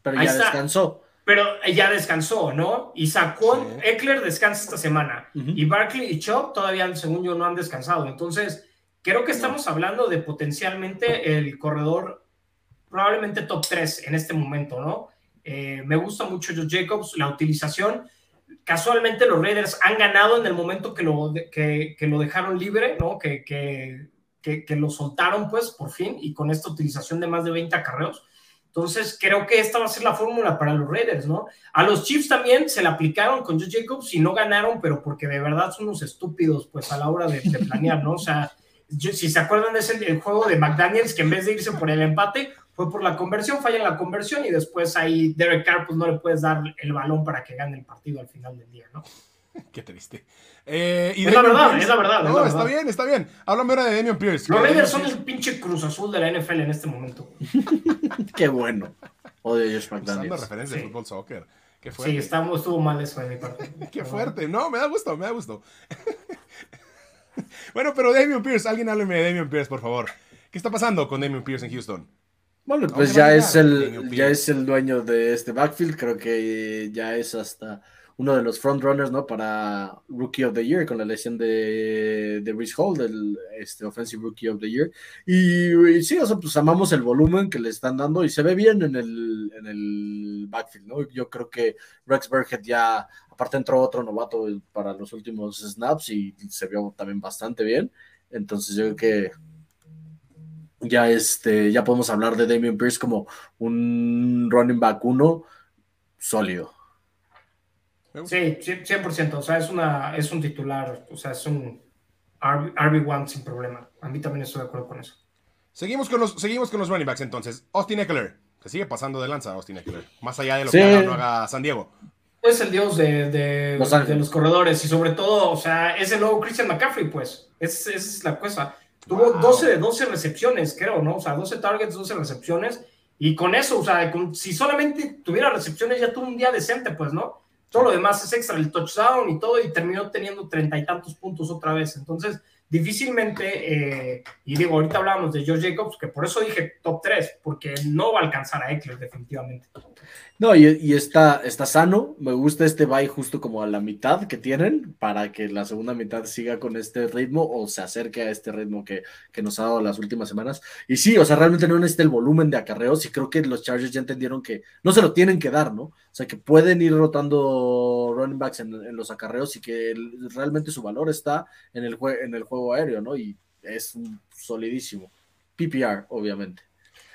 [SPEAKER 3] Pero ya descansó
[SPEAKER 2] pero ya descansó, ¿no? Y sacó, Eckler descansa esta semana, y Barkley y Chop todavía, según yo, no han descansado. Entonces, creo que estamos hablando de potencialmente el corredor, probablemente top 3 en este momento, ¿no? Eh, me gusta mucho Joe Jacobs, la utilización. Casualmente los Raiders han ganado en el momento que lo, que, lo dejaron libre, ¿no? Que, que, que, lo soltaron, pues, por fin, y con esta utilización de más de 20 acarreos. Entonces, creo que esta va a ser la fórmula para los Raiders, ¿no? A los Chiefs también se la aplicaron con Joe Jacobs y no ganaron, pero porque de verdad son unos estúpidos, pues, a la hora de, planear, ¿no? O sea, si se acuerdan de ese juego de McDaniels, que en vez de irse por el empate, fue por la conversión, falla en la conversión y después ahí Derek Carr, pues no le puedes dar el balón para que gane el partido al final del día, ¿no?
[SPEAKER 1] Qué triste. Eh,
[SPEAKER 2] es, la verdad, es la verdad,
[SPEAKER 1] No, está bien, está bien. Háblame ahora de Damian Pierce.
[SPEAKER 2] Los Raiders son el pinche cruz azul de la NFL en este momento.
[SPEAKER 3] Qué bueno. Odio a Josh
[SPEAKER 1] McDaniels. Usando referencia de fútbol soccer. Qué fuerte.
[SPEAKER 2] Sí, estuvo mal eso de mi parte.
[SPEAKER 1] Qué fuerte. No, me da gusto, me da gusto. bueno, pero Damian Pierce, alguien hábleme de Damian Pierce, por favor. ¿Qué está pasando con Damian Pierce en Houston?
[SPEAKER 3] Bueno, pues ya es el ya es el dueño de este backfield, creo que ya es hasta uno de los frontrunners, ¿no? Para Rookie of the Year, con la lesión de, de Rhys Hall, del este, Offensive Rookie of the Year. Y, sí, o sea, pues amamos el volumen que le están dando y se ve bien en el, en el backfield, ¿no? Yo creo que Rex Burkhead ya, aparte entró otro novato para los últimos snaps y se vio también bastante bien. Entonces yo creo que ya, este, ya podemos hablar de Damian Pierce como un running back uno sólido.
[SPEAKER 2] Sí, 100%. O sea, es, una, es un titular, o sea, es un RB1 sin problema. A mí también estoy de acuerdo con eso.
[SPEAKER 1] Seguimos con los, seguimos con los running backs entonces. Austin Eckler. Se sigue pasando de lanza Austin Eckler. Más allá de lo que haga, no haga San Diego.
[SPEAKER 2] Es el dios de, de, los, corredores y sobre todo, o sea, es el nuevo Christian McCaffrey, pues. Esa es la cosa. Tuvo 12 de 12 recepciones, creo, ¿no? O sea, 12 targets, 12 recepciones. Y con eso, o sea, si solamente tuviera recepciones, ya tuvo un día decente, pues, ¿no? Todo lo demás es extra, el touchdown y todo, y terminó teniendo treinta y tantos puntos otra vez. Entonces, difícilmente, eh, y digo, ahorita hablábamos de George Jacobs, que por eso dije top 3, porque no va a alcanzar a Eckler definitivamente.
[SPEAKER 3] No, y, está, está sano, me gusta este bye justo como a la mitad que tienen, para que la segunda mitad siga con este ritmo o se acerque a este ritmo que, que nos ha dado las últimas semanas. Y sí, o sea, realmente no necesita el volumen de acarreos y creo que los Chargers ya entendieron que no se lo tienen que dar, ¿no? O sea, que pueden ir rotando running backs en, los acarreos y que realmente su valor está en el, en el juego aéreo, ¿no? Y es solidísimo. PPR, obviamente.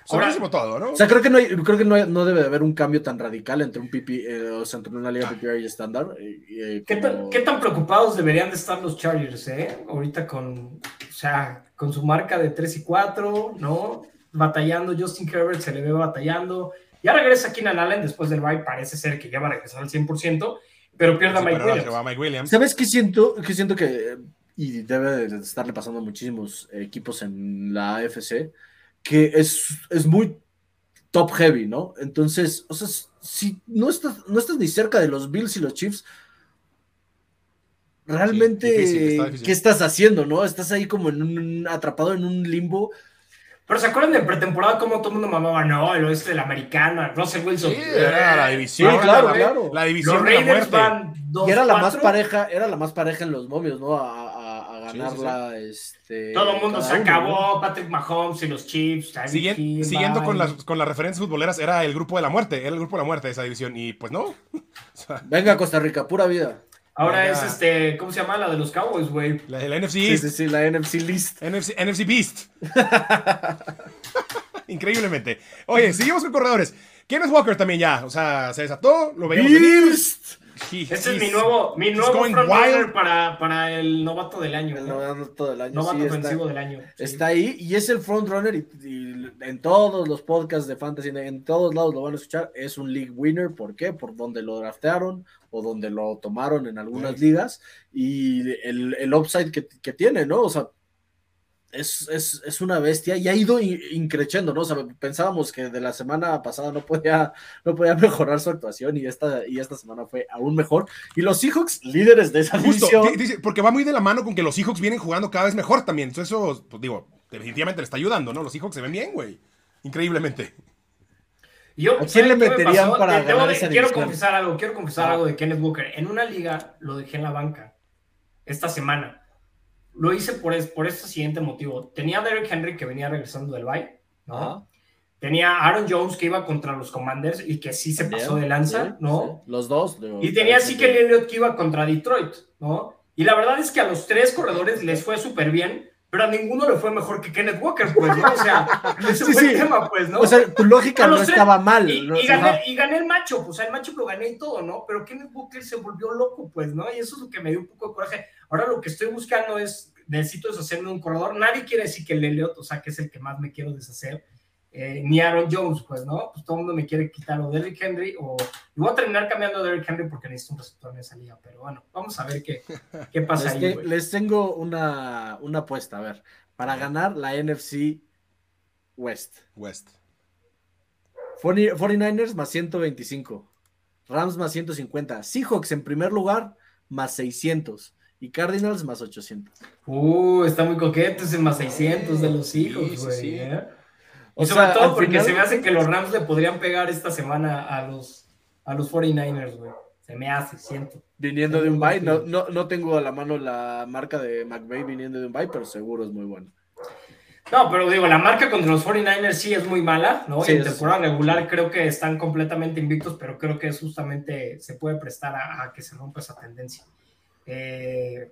[SPEAKER 1] Sobrísimo todo, ¿no?
[SPEAKER 3] O sea, creo que no, creo que no, debe de haber un cambio tan radical entre un PP, eh, o sea, entre una liga PPR y estándar.
[SPEAKER 2] Eh, ¿Qué, tan, preocupados deberían de estar los Chargers, eh? Ahorita con, o sea, con su marca de 3 y 4, ¿no? Batallando, Justin Herbert se le ve batallando. Ya regresa Keenan Allen después del bye, parece ser que ya va a regresar al 100%, pero pierde a Mike, Williams.
[SPEAKER 3] ¿Sabes qué siento? Que siento que, y debe de estarle pasando a muchísimos equipos en la AFC, que es, es muy top heavy, ¿no? Entonces, o sea, si no estás, no estás ni cerca de los Bills y los Chiefs, realmente, ¿qué estás haciendo, no? Estás ahí como en un, atrapado en un limbo.
[SPEAKER 2] Pero ¿se acuerdan de pretemporada cómo todo el mundo mamaba, no, el oeste de la americana, Russell Wilson?
[SPEAKER 1] Sí, era la división.
[SPEAKER 3] claro, la, claro.
[SPEAKER 1] La división de la muerte.
[SPEAKER 3] y era la más pareja, era la más pareja en los momios, ¿no? Ganarla. Este,
[SPEAKER 2] Todo el mundo se acabó, Patrick Mahomes y los Chiefs.
[SPEAKER 1] siguiendo con las, con las referencias futboleras, era el grupo de la muerte, era el grupo de la muerte de esa división. Y pues no.
[SPEAKER 3] Venga, Costa Rica, pura vida.
[SPEAKER 2] Ahora es este, ¿cómo se llama? La de los Cowboys, güey.
[SPEAKER 1] La, la NFC
[SPEAKER 3] Sí, sí, sí, la NFC List.
[SPEAKER 1] NFC, NFC Beast. Increíblemente. Oye, seguimos con corredores. Kenneth Walker también ya, o sea, se desató, lo veíamos venir.
[SPEAKER 2] Este es mi nuevo, mi nuevo para, para el novato del año.
[SPEAKER 3] El novato del año.
[SPEAKER 2] Novato ofensivo del año.
[SPEAKER 3] Está ahí y es el frontrunner y, y, en todos los podcasts de fantasy, en todos lados lo van a escuchar. Es un league winner. ¿Por qué? Por donde lo draftearon o donde lo tomaron en algunas ligas y el, el upside que, que tiene, ¿no? O sea, es, una bestia y ha ido increciendo, ¿no? O sea, pensábamos que de la semana pasada no podía, no podía mejorar su actuación y esta, y esta semana fue aún mejor. Y los Seahawks, líderes de esa Justo,
[SPEAKER 1] división. porque va muy de la mano con que los Seahawks vienen jugando cada vez mejor también. Entonces, eso, pues digo, definitivamente le está ayudando, ¿no? Los Seahawks se ven bien, güey. Increíblemente.
[SPEAKER 2] Yo, ¿A quién le meterían para ganar esa Quiero confesar algo, quiero confesar algo de Kenneth Walker. En una liga lo dejé en la banca esta semana lo hice por, por este siguiente motivo. Tenía a Derrick Henry que venía regresando del bye, ¿no? Tenía a Aaron Jones que iba contra los Commanders y que sí se pasó de lanza, ¿no?
[SPEAKER 3] Los dos.
[SPEAKER 2] y tenía así que Elliott que iba contra Detroit, ¿no? Y la verdad es que a los tres corredores les fue súper bien, pero a ninguno le fue mejor que Kenneth Walker, pues, ¿no? O sea, ese fue el tema, pues, ¿no?
[SPEAKER 3] O sea, tu lógica no estaba mal.
[SPEAKER 2] Y, gané, y, gané, el macho, pues, el macho lo gané y todo, ¿no? Pero Kenneth Walker se volvió loco, pues, ¿no? Y eso es lo que me dio un poco de coraje. Ahora lo que estoy buscando es, necesito deshacerme de un corredor. Nadie quiere decir que el Elliot, o sea, que es el que más me quiero deshacer. Eh, ni Aaron Jones, pues, ¿no? Pues todo el mundo me quiere quitar o Derrick Henry o... Y voy a terminar cambiando a Derrick Henry porque necesito un receptor en esa liga, pero bueno, vamos a ver qué, qué pasa
[SPEAKER 3] ahí. les tengo una, una apuesta, a ver, para ganar la NFC West.
[SPEAKER 1] West.
[SPEAKER 3] 49ers más 125. Rams más 150. Seahawks en primer lugar más 600 y Cardinals más 800.
[SPEAKER 2] Uh, está muy coqueto ese más 600 de los hijos, güey. ¿eh? Y sobre todo porque se me hace que los Rams le podrían pegar esta semana a los, a los 49ers, güey. Se me hace, siento.
[SPEAKER 3] Viniendo de un bye, no, no, no, tengo a la mano la marca de McVay viniendo de un bye, pero seguro es muy bueno.
[SPEAKER 2] No, pero digo, la marca contra los 49ers sí es muy mala, ¿no? en temporada regular creo que están completamente invictos, pero creo que justamente se puede prestar a que se rompa esa tendencia. Eh,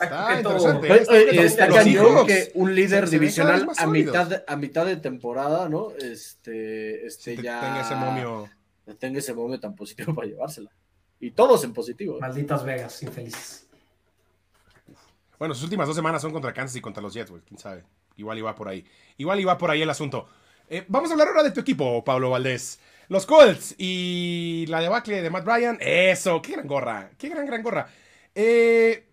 [SPEAKER 3] está, está, cañón que un líder divisional a mitad, a mitad de temporada, ¿no? Este, este ya
[SPEAKER 1] tenga ese momio.
[SPEAKER 3] Tenga ese momio tan positivo para llevársela. Y todos en positivo.
[SPEAKER 2] Malditas Vegas, infelices.
[SPEAKER 1] Bueno, sus últimas dos semanas son contra Kansas y contra los Jets, güey. Quién sabe. Igual iba por ahí. Igual iba por ahí el asunto. Eh, vamos a hablar ahora de tu equipo, Pablo Valdés. Los Colts y la debacle de Matt Bryan. Eso, qué gran gorra. Qué gran, gran gorra. Eh,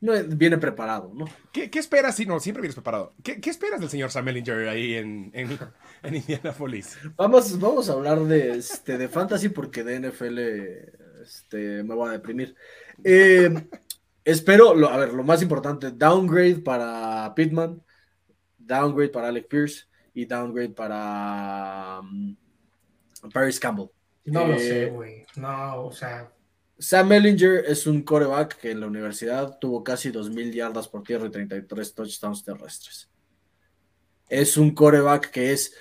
[SPEAKER 3] no, viene preparado, ¿no?
[SPEAKER 1] ¿Qué, qué esperas? Sí, no, siempre vienes preparado. ¿Qué, qué esperas del señor Sam Ellinger ahí en, en, en, Indianapolis?
[SPEAKER 3] Vamos, vamos a hablar de, este, de fantasy porque de NFL este, me voy a deprimir. Eh, espero, lo, a ver, lo más importante, downgrade para Pittman, downgrade para Alec Pierce y downgrade para... Um, Paris Campbell.
[SPEAKER 2] No lo sé, eh, güey. No, o sea.
[SPEAKER 3] Sam Ellinger es un coreback que en la universidad tuvo casi 2.000 yardas por tierra y 33 touchdowns terrestres. Es un coreback que es,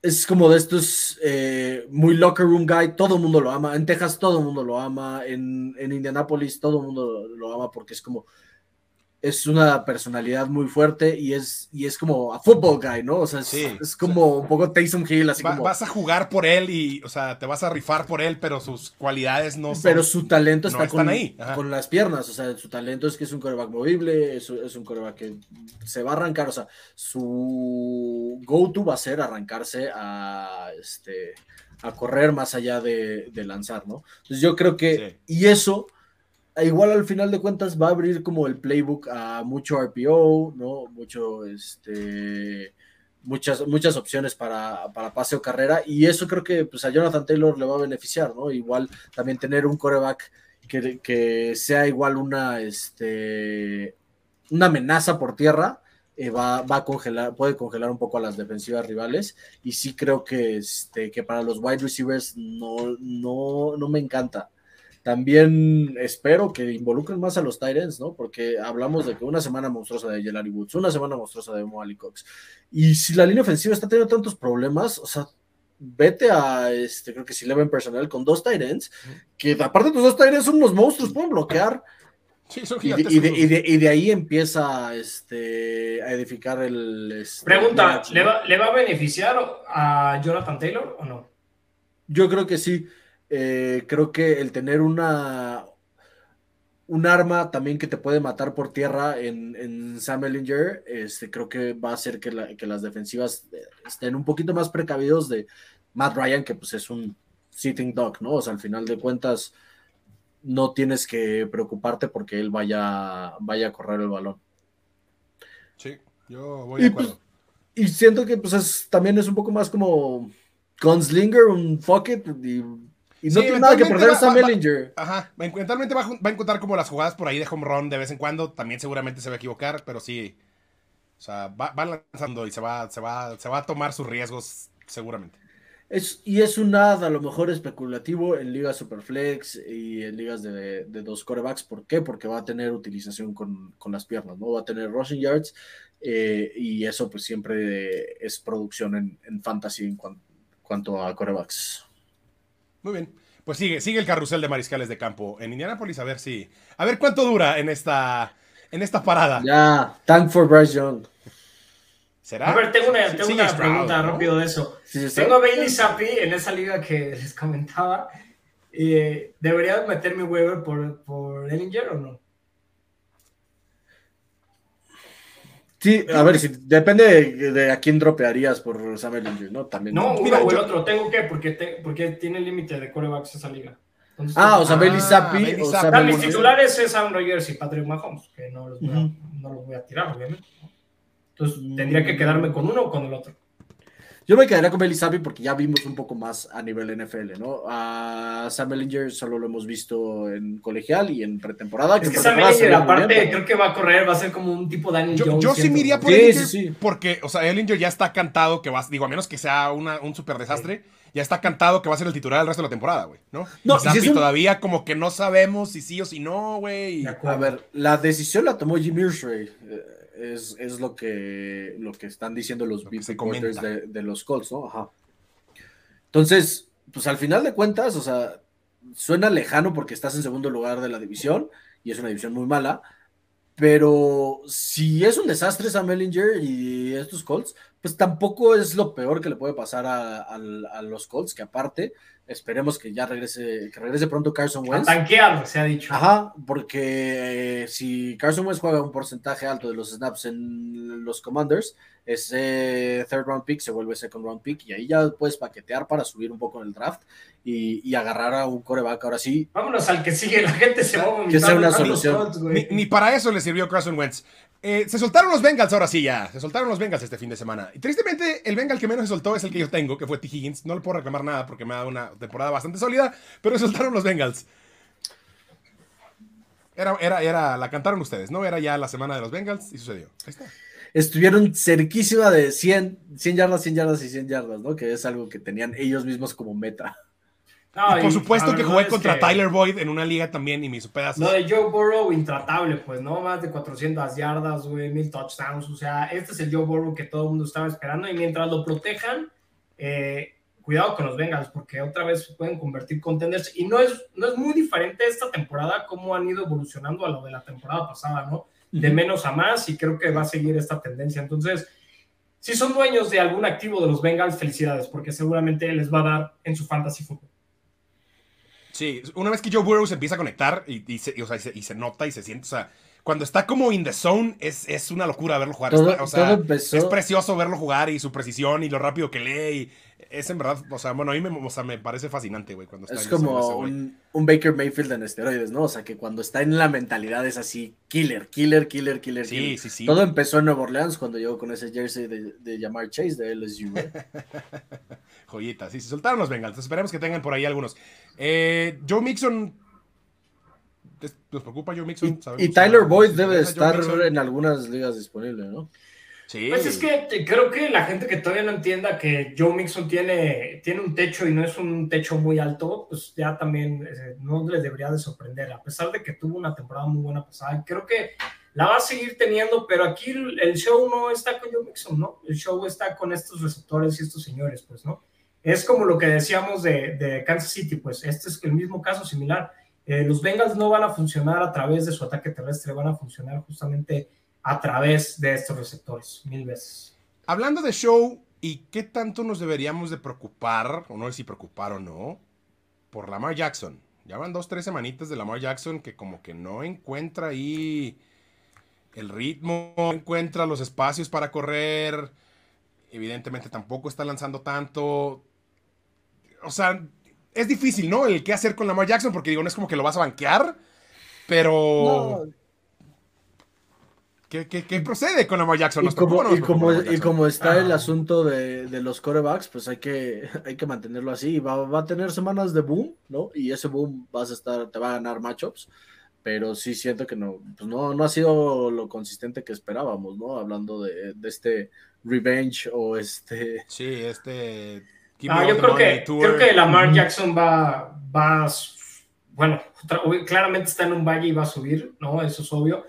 [SPEAKER 3] es como de estos eh, muy locker room guy, todo el mundo lo ama. En Texas todo el mundo lo ama. En, en Indianapolis todo el mundo lo ama porque es como es una personalidad muy fuerte y es, y es como a football guy, ¿no? O sea, es, como un poco Taysom Hill, así como...
[SPEAKER 1] Vas a jugar por él y, o sea, te vas a rifar por él, pero sus cualidades no son...
[SPEAKER 3] Pero su talento está con, ahí. con las piernas, o sea, su talento es que es un coreback movible, es, es un coreback que se va a arrancar, o sea, su go-to va a ser arrancarse a, este, a correr más allá de, lanzar, ¿no? Entonces yo creo que... Y eso igual al final de cuentas va a abrir como el playbook a mucho RPO, ¿no? Mucho, este, muchas, muchas opciones para, para pase o carrera, y eso creo que pues, a Jonathan Taylor le va a beneficiar, ¿no? Igual también tener un coreback que, que sea igual una, este, una amenaza por tierra, eh, va, va, a congelar, puede congelar un poco a las defensivas rivales. Y sí creo que, este, que para los wide receivers no, no, no me encanta. También espero que involucren más a los Tyrants, ¿no? Porque hablamos de que una semana monstruosa de Jelani Woods, una semana monstruosa de Moali Cox. Y si la línea ofensiva está teniendo tantos problemas, o sea, vete a este, creo que si le ven personal con dos Tyrants, que aparte de tus dos Tyrants son unos monstruos, pueden bloquear.
[SPEAKER 1] Sí, son
[SPEAKER 3] Y de, y de- y de- y de ahí empieza este, a edificar el. este,
[SPEAKER 2] Pregunta, ¿le va, ¿le va a beneficiar a Jonathan Taylor o no?
[SPEAKER 3] Yo creo que sí. Eh, creo que el tener una un arma también que te puede matar por tierra en, en Sam Ellinger, este, creo que va a hacer que, la- que las defensivas eh, estén un poquito más precavidos de Matt Ryan, que pues es un sitting dog, ¿no? O sea, al final de cuentas no tienes que preocuparte porque él vaya, vaya a correr el balón.
[SPEAKER 1] Sí, yo voy de
[SPEAKER 3] Y,
[SPEAKER 1] acuerdo.
[SPEAKER 3] Y siento que pues es- también es un poco más como Gunslinger, un fuck it, y, y no
[SPEAKER 1] Sí,
[SPEAKER 3] tiene nada que perder
[SPEAKER 1] va-
[SPEAKER 3] Sam
[SPEAKER 1] va- va-
[SPEAKER 3] Ellinger.
[SPEAKER 1] Ajá, eventualmente va, va a encontrar como las jugadas por ahí de home run de vez en cuando. También seguramente se va a equivocar, pero sí. O sea, va, va lanzando y se va, se, va, se va a tomar sus riesgos seguramente.
[SPEAKER 3] Es, y es un ad a lo mejor especulativo en ligas Superflex y en ligas de, de dos corebacks. ¿Por qué? Porque va a tener utilización con, con las piernas, ¿no? Va a tener rushing yards eh, y eso pues siempre es producción en, en fantasy en cuan- cuanto a corebacks.
[SPEAKER 1] Muy bien. Pues sigue, sigue el carrusel de mariscales de campo en Indianapolis. A ver si. A ver cuánto dura en esta. En esta parada.
[SPEAKER 3] Ya, thank for Bryce Young.
[SPEAKER 1] ¿Será?
[SPEAKER 2] A ver, tengo una, tengo una
[SPEAKER 1] Stroud,
[SPEAKER 2] pregunta
[SPEAKER 1] ¿no?
[SPEAKER 2] rápido de eso.
[SPEAKER 3] Sí, sí, sí.
[SPEAKER 2] Tengo a Bailey Zappi en esa liga que les comentaba. Eh, ¿Debería meter mi waiver por, por Ellinger o no?
[SPEAKER 3] Sí, a ver, si, depende de, de a quién dropearías por Sam Ellinger, ¿no? También.
[SPEAKER 2] No, uno
[SPEAKER 1] Mira,
[SPEAKER 2] o el
[SPEAKER 1] yo-
[SPEAKER 2] otro. ¿Tengo que? Porque, te- porque tiene límite de corebacks esa liga. Entonces,
[SPEAKER 3] Ah, o sea,
[SPEAKER 1] Ah,
[SPEAKER 3] Bailey Zappi o
[SPEAKER 2] mis titulares es Aaron Rodgers y Patrick Mahomes, que no los voy a, no los voy a tirar, obviamente. Entonces, tendría que quedarme con uno o con el otro.
[SPEAKER 3] Yo me quedaría con Bailey Zappi porque ya vimos un poco más a nivel NFL, ¿no? A Sam Ellinger solo lo hemos visto en colegial y en pretemporada.
[SPEAKER 2] Es que
[SPEAKER 3] en
[SPEAKER 2] Sam
[SPEAKER 3] pretemporada se
[SPEAKER 2] Ellinger,
[SPEAKER 3] ve muy
[SPEAKER 2] aparte,
[SPEAKER 3] bien,
[SPEAKER 2] creo que va a correr, va a ser como un tipo Daniel
[SPEAKER 1] Yo,
[SPEAKER 2] Jones.
[SPEAKER 1] yo sí me iría por
[SPEAKER 3] Sí,
[SPEAKER 1] Ellinger
[SPEAKER 3] sí, sí.
[SPEAKER 1] porque, o sea, Ellinger ya está cantado que va, digo, a menos que sea una- un super desastre, ya está cantado que va a ser el titular el resto de la temporada, güey, ¿no?
[SPEAKER 3] No, si
[SPEAKER 1] Zappi
[SPEAKER 3] un-
[SPEAKER 1] todavía como que no sabemos si sí o si no, güey. y-.
[SPEAKER 3] A ver, la decisión la tomó Jimmy Irsay. eh, Es, es lo, que, lo que están diciendo los beat reporters de, de los Colts, ¿no? Ajá. Entonces, pues al final de cuentas, o sea, suena lejano porque estás en segundo lugar de la división y es una división muy mala, pero si es un desastre Sam Ellinger y estos Colts, pues tampoco es lo peor que le puede pasar a, a- a los Colts, que aparte esperemos que ya regrese, que regrese pronto Carson Wentz.
[SPEAKER 2] tanquear, se ha dicho.
[SPEAKER 3] Ajá, porque eh, si Carson Wentz juega un porcentaje alto de los snaps en los Commanders, ese third round pick se vuelve second round pick y ahí ya puedes paquetear para subir un poco en el draft y, y agarrar a un coreback ahora sí.
[SPEAKER 2] Vámonos al que sigue, la gente se va a
[SPEAKER 3] Que sea una solución.
[SPEAKER 1] Ni para eso le sirvió Carson Wentz. Eh, se soltaron los Bengals ahora sí ya. Se soltaron los Bengals este fin de semana. Y tristemente, el Bengal que menos se soltó es el que yo tengo, que fue T. Higgins. No le puedo reclamar nada porque me ha dado una temporada bastante sólida, pero se soltaron los Bengals. Era, era, era, la cantaron ustedes, ¿no? Era ya la semana de los Bengals y sucedió. Ahí está.
[SPEAKER 3] Estuvieron cerquísima de 100, 100 yardas, 100 yardas y 100 yardas, ¿no? Que es algo que tenían ellos mismos como meta.
[SPEAKER 2] No,
[SPEAKER 1] y por
[SPEAKER 2] y
[SPEAKER 1] supuesto que jugué contra
[SPEAKER 2] que
[SPEAKER 1] Tyler Boyd en una liga también y me hizo pedazos.
[SPEAKER 2] Lo de Joe Burrow, intratable, pues, ¿no? Más de 400 yardas, güey, mil touchdowns. O sea, este es el Joe Burrow que todo el mundo estaba esperando. Y mientras lo protejan, eh, cuidado con los Bengals, porque otra vez se pueden convertir contenders. Y no es, no es muy diferente esta temporada, cómo han ido evolucionando a lo de la temporada pasada, ¿no? De menos a más, y creo que va a seguir esta tendencia. Entonces, si son dueños de algún activo de los Bengals, felicidades, porque seguramente les va a dar en su fantasy fútbol.
[SPEAKER 1] Sí, una vez que Joe Burrow se empieza a conectar y, y se, y, o sea, y se- y se nota y se siente, o sea, cuando está como in the zone es, es una locura verlo jugar.
[SPEAKER 3] Todo,
[SPEAKER 1] Está- o sea,
[SPEAKER 3] todo empezó.
[SPEAKER 1] es precioso verlo jugar y su precisión y lo rápido que lee y es en verdad, o sea, bueno, a mí me, o sea, me parece fascinante, güey, cuando está
[SPEAKER 3] Es
[SPEAKER 1] ese
[SPEAKER 3] como un, un Baker Mayfield en esteroides, ¿no? O sea, que cuando está en la mentalidad es así, killer, killer, killer, killer,
[SPEAKER 1] Sí,
[SPEAKER 3] killer.
[SPEAKER 1] sí, sí.
[SPEAKER 3] Todo empezó en Nueva Orleans cuando llegó con ese jersey de, de Jamar Chase de LSU. güey.
[SPEAKER 1] Joyita, sí, se soltaron los Bengals. Esperemos que tengan por ahí algunos. Eh, Joe Mixon. ¿les- ¿Nos preocupa Joe Mixon?
[SPEAKER 3] Y,
[SPEAKER 1] ¿Sabemos
[SPEAKER 3] y Tyler Boyd debe estar
[SPEAKER 1] Mixon?
[SPEAKER 3] en algunas ligas disponible, ¿no?
[SPEAKER 2] Pues es que creo que la gente que todavía no entienda que Joe Mixon tiene, tiene un techo y no es un techo muy alto, pues ya también eh, no les debería de sorprender, a pesar de que tuvo una temporada muy buena pasada. Creo que la va a seguir teniendo, pero aquí el, el show no está con Joe Mixon, ¿no? El show está con estos receptores y estos señores, pues, ¿no? Es como lo que decíamos de, de Kansas City, pues este es el mismo caso similar. Eh, los Bengals no van a funcionar a través de su ataque terrestre, van a funcionar justamente a través de estos receptores, mil veces.
[SPEAKER 1] Hablando de show, ¿y qué tanto nos deberíamos de preocupar, o no sé si preocupar o no, por Lamar Jackson? Ya van dos, tres semanitas de Lamar Jackson que como que no encuentra ahí el ritmo, no encuentra los espacios para correr. Evidentemente tampoco está lanzando tanto. O sea, es difícil, ¿no? El qué hacer con Lamar Jackson, porque digo, no es como que lo vas a banquear, pero... ¿Qué, procede con Lamar Jackson?
[SPEAKER 3] Y como, está el ah. asunto de, los corebacks, pues hay que, hay que mantenerlo así. Va, va, a tener semanas de boom, ¿no? Y ese boom vas a estar, te va a ganar matchups. Pero sí siento que no, pues no, no ha sido lo consistente que esperábamos, ¿no? Hablando de, de este revenge o este.
[SPEAKER 1] Sí, este
[SPEAKER 2] Ah, yo creo que, creo que Lamar Jackson va, va, bueno, claramente está en un valle y va a subir, ¿no? Eso es obvio.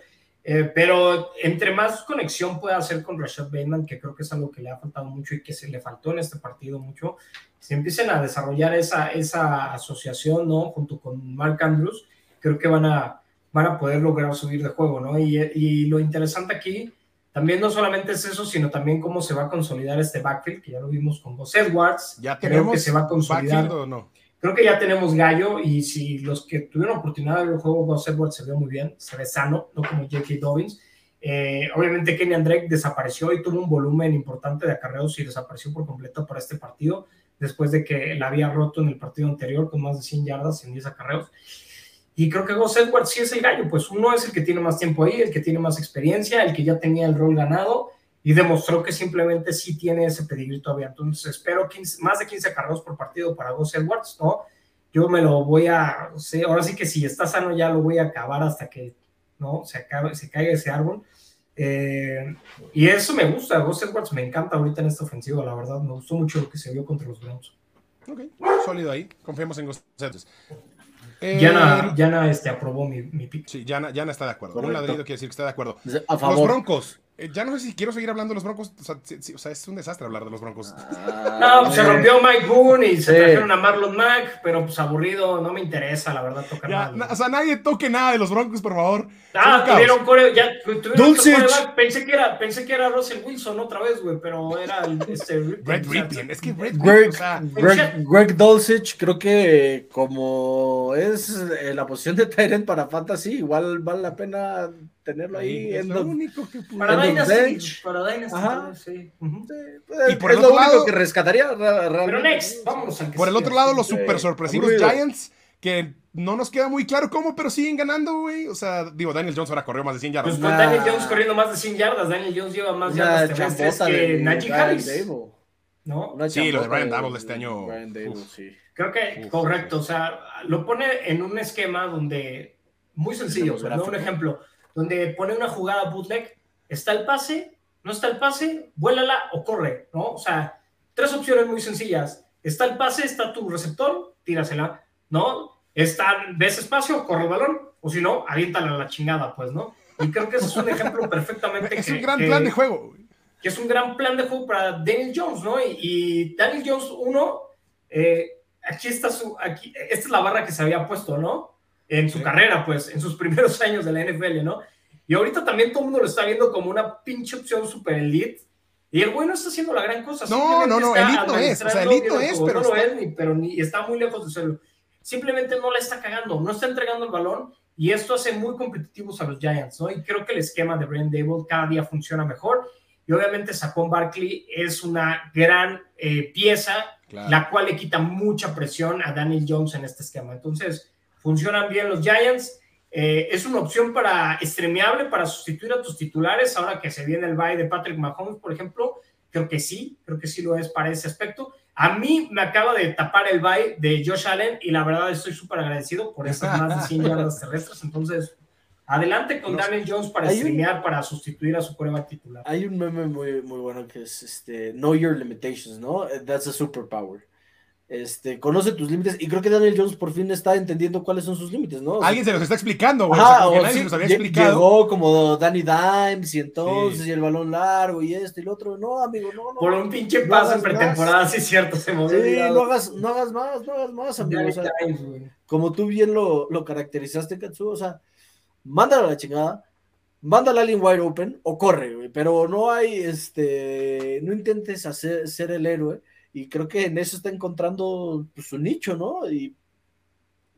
[SPEAKER 2] Eh, pero entre más conexión pueda hacer con Rashad Bateman, que creo que es algo que le ha faltado mucho y que se le faltó en este partido mucho, si empiecen a desarrollar esa, esa asociación, ¿no? Junto con Mark Andrews, creo que van a, van a poder lograr subir de juego, ¿no? Y, y lo interesante aquí también no solamente es eso, sino también cómo se va a consolidar este backfield, que ya lo vimos con Gus Edwards.
[SPEAKER 1] Ya tenemos
[SPEAKER 2] que se va a consolidar. O no? Creo que ya tenemos gallo y si los que tuvieron oportunidad de ver el juego, Gus Edwards se ve muy bien, se ve sano, no como J.K. Dobbins. Eh, obviamente Kenny Drake desapareció y tuvo un volumen importante de acarreos y desapareció por completo para este partido, después de que la había roto en el partido anterior con más de 100 yardas en 10 acarreos. Y creo que Gus Edwards sí es el gallo, pues uno es el que tiene más tiempo ahí, el que tiene más experiencia, el que ya tenía el rol ganado y demostró que simplemente sí tiene ese pedigrí todavía. Entonces espero más de 15 carros por partido para Gus Edwards, ¿no? Yo me lo voy a, ahora sí que si está sano ya lo voy a acabar hasta que, ¿no? Se, acabe, se caiga ese árbol. Eh, y eso me gusta, Gus Edwards me encanta ahorita en esta ofensiva, la verdad, me gustó mucho lo que se vio contra los Browns.
[SPEAKER 1] Ok, sólido ahí, confiemos en Gus Edwards.
[SPEAKER 2] Eh, Yana, este, aprobó mi, mi pick.
[SPEAKER 1] Sí, Yana, está de acuerdo. Un ladrido quiere decir que está de acuerdo. Los Broncos. Eh, ya no sé si quiero seguir hablando de los Broncos. O sea, es un desastre hablar de los Broncos.
[SPEAKER 2] Ah, no, pues se rompió Mike Boone y se trajeron a Marlon Mack, pero pues aburrido, no me interesa, la verdad, tocar nada.
[SPEAKER 1] O sea, nadie toque nada de los Broncos, por favor.
[SPEAKER 2] Ah, tuvieron core, ya tuvieron pensé que era, pensé que era Russell Wilson otra vez, güey, pero era el, este
[SPEAKER 1] Brett Ripien, es que Brett
[SPEAKER 3] Greg, Greg, Greg, Dulcich, creo que como es eh, la posición de Tyrant para Fantasy, igual vale la pena tenerlo ahí.
[SPEAKER 1] es lo único que
[SPEAKER 2] Para Dynasty. Para Dynasty, sí.
[SPEAKER 3] Y por el otro lado, que rescataría.
[SPEAKER 2] Pero next, vamos
[SPEAKER 1] Por el otro lado, los super sorpresivos Giants, que no nos queda muy claro cómo, pero siguen ganando, güey. O sea, digo, Daniel Jones ahora corrió más de 100 yardas.
[SPEAKER 2] Pues con Daniel Jones corriendo más de 100 yardas, Daniel Jones lleva más yardas terrestres que Najee Harris. ¿No?
[SPEAKER 1] Sí, lo de Brian Dable este año.
[SPEAKER 2] Creo que correcto. O sea, lo pone en un esquema donde muy sencillo. ¿no? Un ejemplo donde pone una jugada bootleg, está el pase, no está el pase, vuélala o corre, ¿no? O sea, tres opciones muy sencillas. Está el pase, está tu receptor, tírasela, ¿no? Está, ves espacio, corre el balón, o si no, aviéntala a la chingada, pues, ¿no? Y creo que ese es un ejemplo perfectamente.
[SPEAKER 1] es un gran plan de juego.
[SPEAKER 2] Que es un gran plan de juego para Daniel Jones, ¿no? Y, Daniel Jones, uno, eh, aquí está su, aquí, esta es la barra que se había puesto, ¿no? En su carrera, pues, en sus primeros años de la NFL, ¿no? Y ahorita también todo el mundo lo está viendo como una pinche opción super elite. Y el güey no está haciendo la gran cosa.
[SPEAKER 1] No, no, no, elite no es. O sea, elite no es, pero.
[SPEAKER 2] No está... es, ni, pero ni está muy lejos de serlo. Simplemente no la está cagando, no está entregando el balón. Y esto hace muy competitivos a los Giants, ¿no? Y creo que el esquema de Brian Dable cada día funciona mejor. Y obviamente Saquon Barkley es una gran eh, pieza, la cual le quita mucha presión a Daniel Jones en este esquema. Entonces, funcionan bien los Giants. Eh, es una opción para streameable para sustituir a tus titulares ahora que se viene el bye de Patrick Mahomes, por ejemplo. Creo que sí, creo que sí lo es para ese aspecto. A mí me acaba de tapar el bye de Josh Allen y la verdad estoy súper agradecido por esas más de 100 yardas terrestres. Entonces, adelante con Daniel Jones para streamear, para sustituir a su prueba titular.
[SPEAKER 3] Hay un meme muy, muy bueno que es este, Know Your Limitations, ¿no? That's a superpower. Este, conoce tus límites y creo que Daniel Jones por fin está entendiendo cuáles son sus límites, ¿no?
[SPEAKER 1] Alguien se los está explicando, güey.
[SPEAKER 3] Ajá, o
[SPEAKER 1] nadie
[SPEAKER 3] sí,
[SPEAKER 1] se los había
[SPEAKER 3] lle-
[SPEAKER 1] explicado.
[SPEAKER 3] Llegó como Danny Dimes y entonces
[SPEAKER 1] Sí.
[SPEAKER 3] y el balón largo y esto y lo otro. No, amigo, no, no.
[SPEAKER 2] Por un pinche
[SPEAKER 3] no
[SPEAKER 2] paso en pretemporada, sí es cierto, se me
[SPEAKER 3] Sí, no hagas, no hagas más, no hagas más, amigo.
[SPEAKER 2] Danny
[SPEAKER 3] O sea,
[SPEAKER 2] Dimes, güey.
[SPEAKER 3] como tú bien lo, lo caracterizaste, Katsu, o sea, mándala a la chingada, mándala a alguien wide open o corre, güey, pero no hay, este, no intentes hacer, ser el héroe y creo que en eso está encontrando pues, su nicho, ¿no? Y,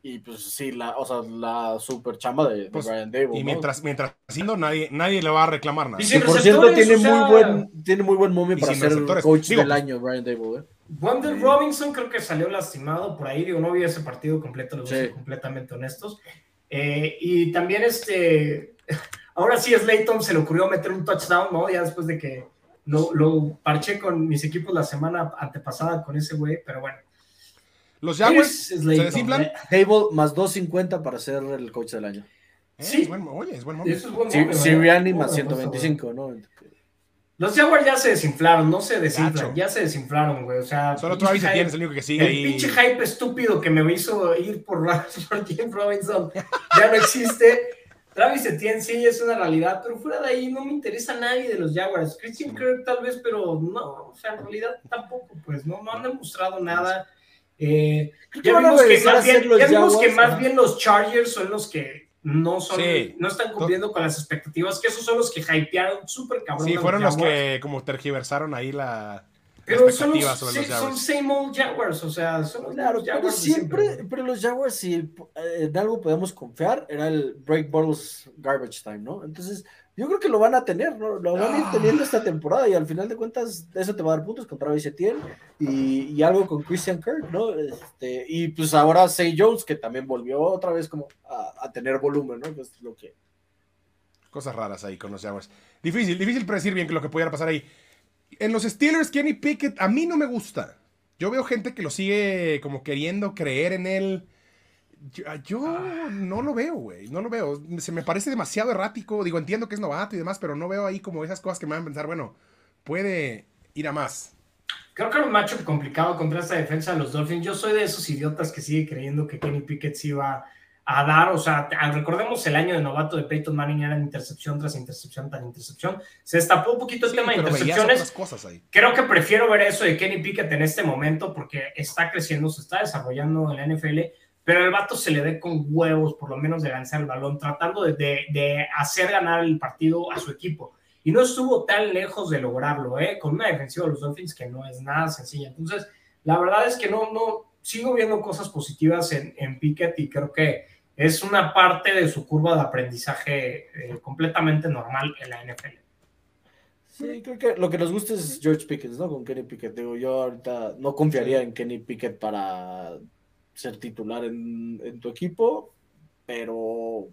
[SPEAKER 3] y pues sí, la, o sea, la super chamba de, de
[SPEAKER 1] Pues,
[SPEAKER 3] Brian Dable,
[SPEAKER 1] Y
[SPEAKER 3] ¿no?
[SPEAKER 1] mientras, mientras haciendo, nadie, nadie le va a reclamar nada.
[SPEAKER 2] Y
[SPEAKER 3] Que por cierto tiene
[SPEAKER 2] o sea,
[SPEAKER 3] muy buen, tiene muy buen
[SPEAKER 1] y
[SPEAKER 3] para ser
[SPEAKER 1] receptores.
[SPEAKER 3] coach
[SPEAKER 1] Digo,
[SPEAKER 3] del año, Brian Dable, ¿eh?
[SPEAKER 2] Wonder
[SPEAKER 3] Sí.
[SPEAKER 2] Robinson creo que salió lastimado por ahí, digo, no vi ese partido completo, los voy a ser completamente honestos. Eh, y también este, ahora sí Slayton se le ocurrió meter un touchdown, ¿no? Ya después de que lo, lo parché con mis equipos la semana antepasada con ese güey, pero bueno.
[SPEAKER 1] Los Jaguars
[SPEAKER 2] Es
[SPEAKER 1] se desinflan.
[SPEAKER 3] Dable más 250 para ser el coach del año.
[SPEAKER 1] Eh,
[SPEAKER 2] Sí.
[SPEAKER 1] es buen- oye, es buen momento.
[SPEAKER 2] Es buen nombre,
[SPEAKER 3] Sirianni más
[SPEAKER 2] Buena apuesta, güey.
[SPEAKER 3] 125, ¿no?
[SPEAKER 2] Los Jaguars ya se desinflaron, no se desinflan,
[SPEAKER 1] Gacho.
[SPEAKER 2] ya se desinflaron, güey. O sea,
[SPEAKER 1] Solo
[SPEAKER 2] pinche
[SPEAKER 1] Travis
[SPEAKER 2] hype-
[SPEAKER 1] Etienne es el único que sigue
[SPEAKER 2] El
[SPEAKER 1] ahí.
[SPEAKER 2] pinche hype estúpido que me hizo ir por, por James Robinson ya no existe. Travis Etienne sí es una realidad, pero fuera de ahí no me interesa nadie de los Jaguars. Christian Kirk tal vez, pero no, o sea, en realidad tampoco, pues no, no han demostrado nada. Eh,
[SPEAKER 3] que
[SPEAKER 2] ya vimos, más, bien,
[SPEAKER 3] los
[SPEAKER 2] ya vimos que
[SPEAKER 3] Jaguars,
[SPEAKER 2] más
[SPEAKER 3] ajá.
[SPEAKER 2] bien los Chargers son los que no son,
[SPEAKER 1] Sí.
[SPEAKER 2] no están cumpliendo con las expectativas, que esos son los que hypearon súper cabrón.
[SPEAKER 1] Sí, fueron los que como tergiversaron ahí la
[SPEAKER 2] Pero son, los,
[SPEAKER 1] sobre los
[SPEAKER 2] son
[SPEAKER 1] Jaguars.
[SPEAKER 2] same old Jaguars, o sea, son los
[SPEAKER 3] Claro, pero
[SPEAKER 2] Jaguars de
[SPEAKER 3] siempre,
[SPEAKER 2] güey.
[SPEAKER 3] pero los Jaguars, si eh, en algo podemos confiar, era el Break Bottles Garbage Time, ¿no? Entonces, yo creo que lo van a tener, ¿no? Lo van a ir
[SPEAKER 1] Ah.
[SPEAKER 3] teniendo esta temporada y al final de cuentas, eso te va a dar puntos contra Travis Etienne y, y algo con Christian Kirk, ¿no? Este, y pues ahora Say Jones, que también volvió otra vez como a, a tener volumen, ¿no? Que es lo que.
[SPEAKER 1] Cosas raras ahí con los Jaguars. Difícil, difícil predecir bien lo que pudiera pasar ahí. En los Steelers, Kenny Pickett, a mí no me gusta. Yo veo gente que lo sigue como queriendo creer en él. Yo, yo no lo veo, güey. No lo veo. Se me parece demasiado errático. Digo, entiendo que es novato y demás, pero no veo ahí como esas cosas que me van a pensar, bueno, puede ir a más.
[SPEAKER 2] Creo que era un matchup complicado contra esta defensa de los Dolphins. Yo soy de esos idiotas que sigue creyendo que Kenny Pickett sí iba a dar. O sea, a- recordemos el año de novato de Peyton Manning, era intercepción tras intercepción tras intercepción. Se destapó un poquito el
[SPEAKER 1] Sí,
[SPEAKER 2] tema de intercepciones.
[SPEAKER 1] cosas ahí.
[SPEAKER 2] Creo que prefiero ver eso de Kenny Pickett en este momento porque está creciendo, se está desarrollando en la NFL, pero el vato se le ve con huevos, por lo menos, de lanzar el balón, tratando de, de- de hacer ganar el partido a su equipo. Y no estuvo tan lejos de lograrlo, ¿eh? con una defensiva de los Dolphins que no es nada sencilla. Entonces, la verdad es que no, no, sigo viendo cosas positivas en, en Pickett y creo que es una parte de su curva de aprendizaje eh, completamente normal en la NFL.
[SPEAKER 3] Sí, creo que lo que nos gusta es George Pickens, ¿no? Con Kenny Pickett. Digo, yo ahorita no confiaría en Kenny Pickett para ser titular en, en tu equipo, pero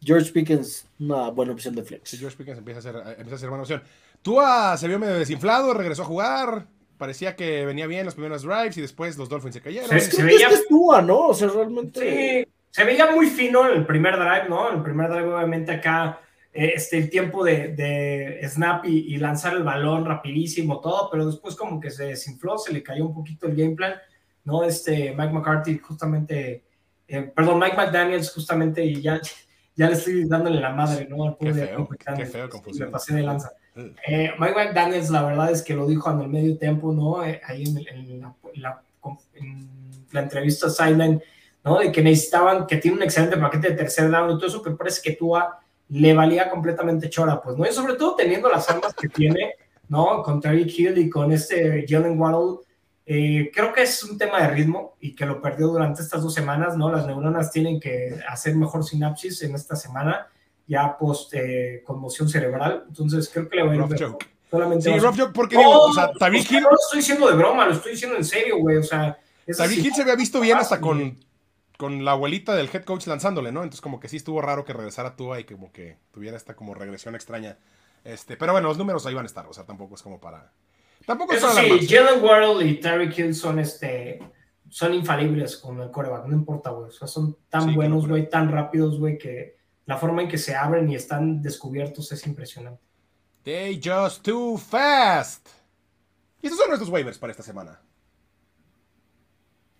[SPEAKER 3] George Pickens, una buena opción de flex.
[SPEAKER 1] Sí, George Pickens empieza a ser, empieza a ser buena opción. Tua se vio medio desinflado, regresó a jugar. Parecía que venía bien los primeros drives y después los Dolphins se cayeron.
[SPEAKER 2] Sí,
[SPEAKER 3] Es que
[SPEAKER 2] se
[SPEAKER 3] que
[SPEAKER 2] veía-
[SPEAKER 3] Tua, ¿no? O sea, realmente.
[SPEAKER 2] Sí, se veía muy fino en el primer drive, ¿no? El primer drive, obviamente, acá eh, este, el tiempo de, de snap y, y lanzar el balón rapidísimo, todo, pero después como que se desinfló, se le cayó un poquito el game plan, ¿no? Este, Mike McCarthy justamente, eh, perdón, Mike McDaniels justamente, y ya, ya le estoy dándole la madre, ¿no? Al
[SPEAKER 1] Qué feo, qué feo, confusión.
[SPEAKER 2] Me pasé de lanza.
[SPEAKER 1] Eh,
[SPEAKER 2] Eh, Mike McDaniels, la verdad es que lo dijo en el medio tiempo, ¿no? Eh, ahí en, el- en la, en la- en la entrevista Sideline, ¿no? De que necesitaban, que tiene un excelente paquete de tercer down y todo eso, pero parece que Tua le valía completamente chora, pues, ¿no? Y sobre todo teniendo las armas que tiene, ¿no? Con Terry Hill y con este Jalen Waddle, eh, creo que es un tema de ritmo y que lo perdió durante estas dos semanas, ¿no? Las neuronas tienen que hacer mejor sinapsis en esta semana, ya post eh, conmoción cerebral, entonces creo que le va a ir
[SPEAKER 1] rough
[SPEAKER 2] mejor.
[SPEAKER 1] joke.
[SPEAKER 2] Solamente
[SPEAKER 1] Sí, rough joke, porque
[SPEAKER 2] No,
[SPEAKER 1] digo, o sea, Hill,
[SPEAKER 2] no lo estoy diciendo de broma, lo estoy diciendo en serio, güey, o sea... así.
[SPEAKER 1] Hill se había visto bien hasta con, con la abuelita del head coach lanzándole, ¿no? Entonces como que sí estuvo raro que regresara Tua y como que tuviera esta como regresión extraña. Este, pero bueno, los números ahí van a estar, o sea, tampoco es como para... Tampoco es
[SPEAKER 2] Eso sí. Jalen Waddle y Terry Hill son, este, son infalibles con el coreback, no importa, güey. O sea, son tan
[SPEAKER 1] Sí,
[SPEAKER 2] buenos, güey, tan rápidos, güey, que la forma en que se abren y están descubiertos es impresionante.
[SPEAKER 1] They just too fast. Y estos son nuestros waivers para esta semana.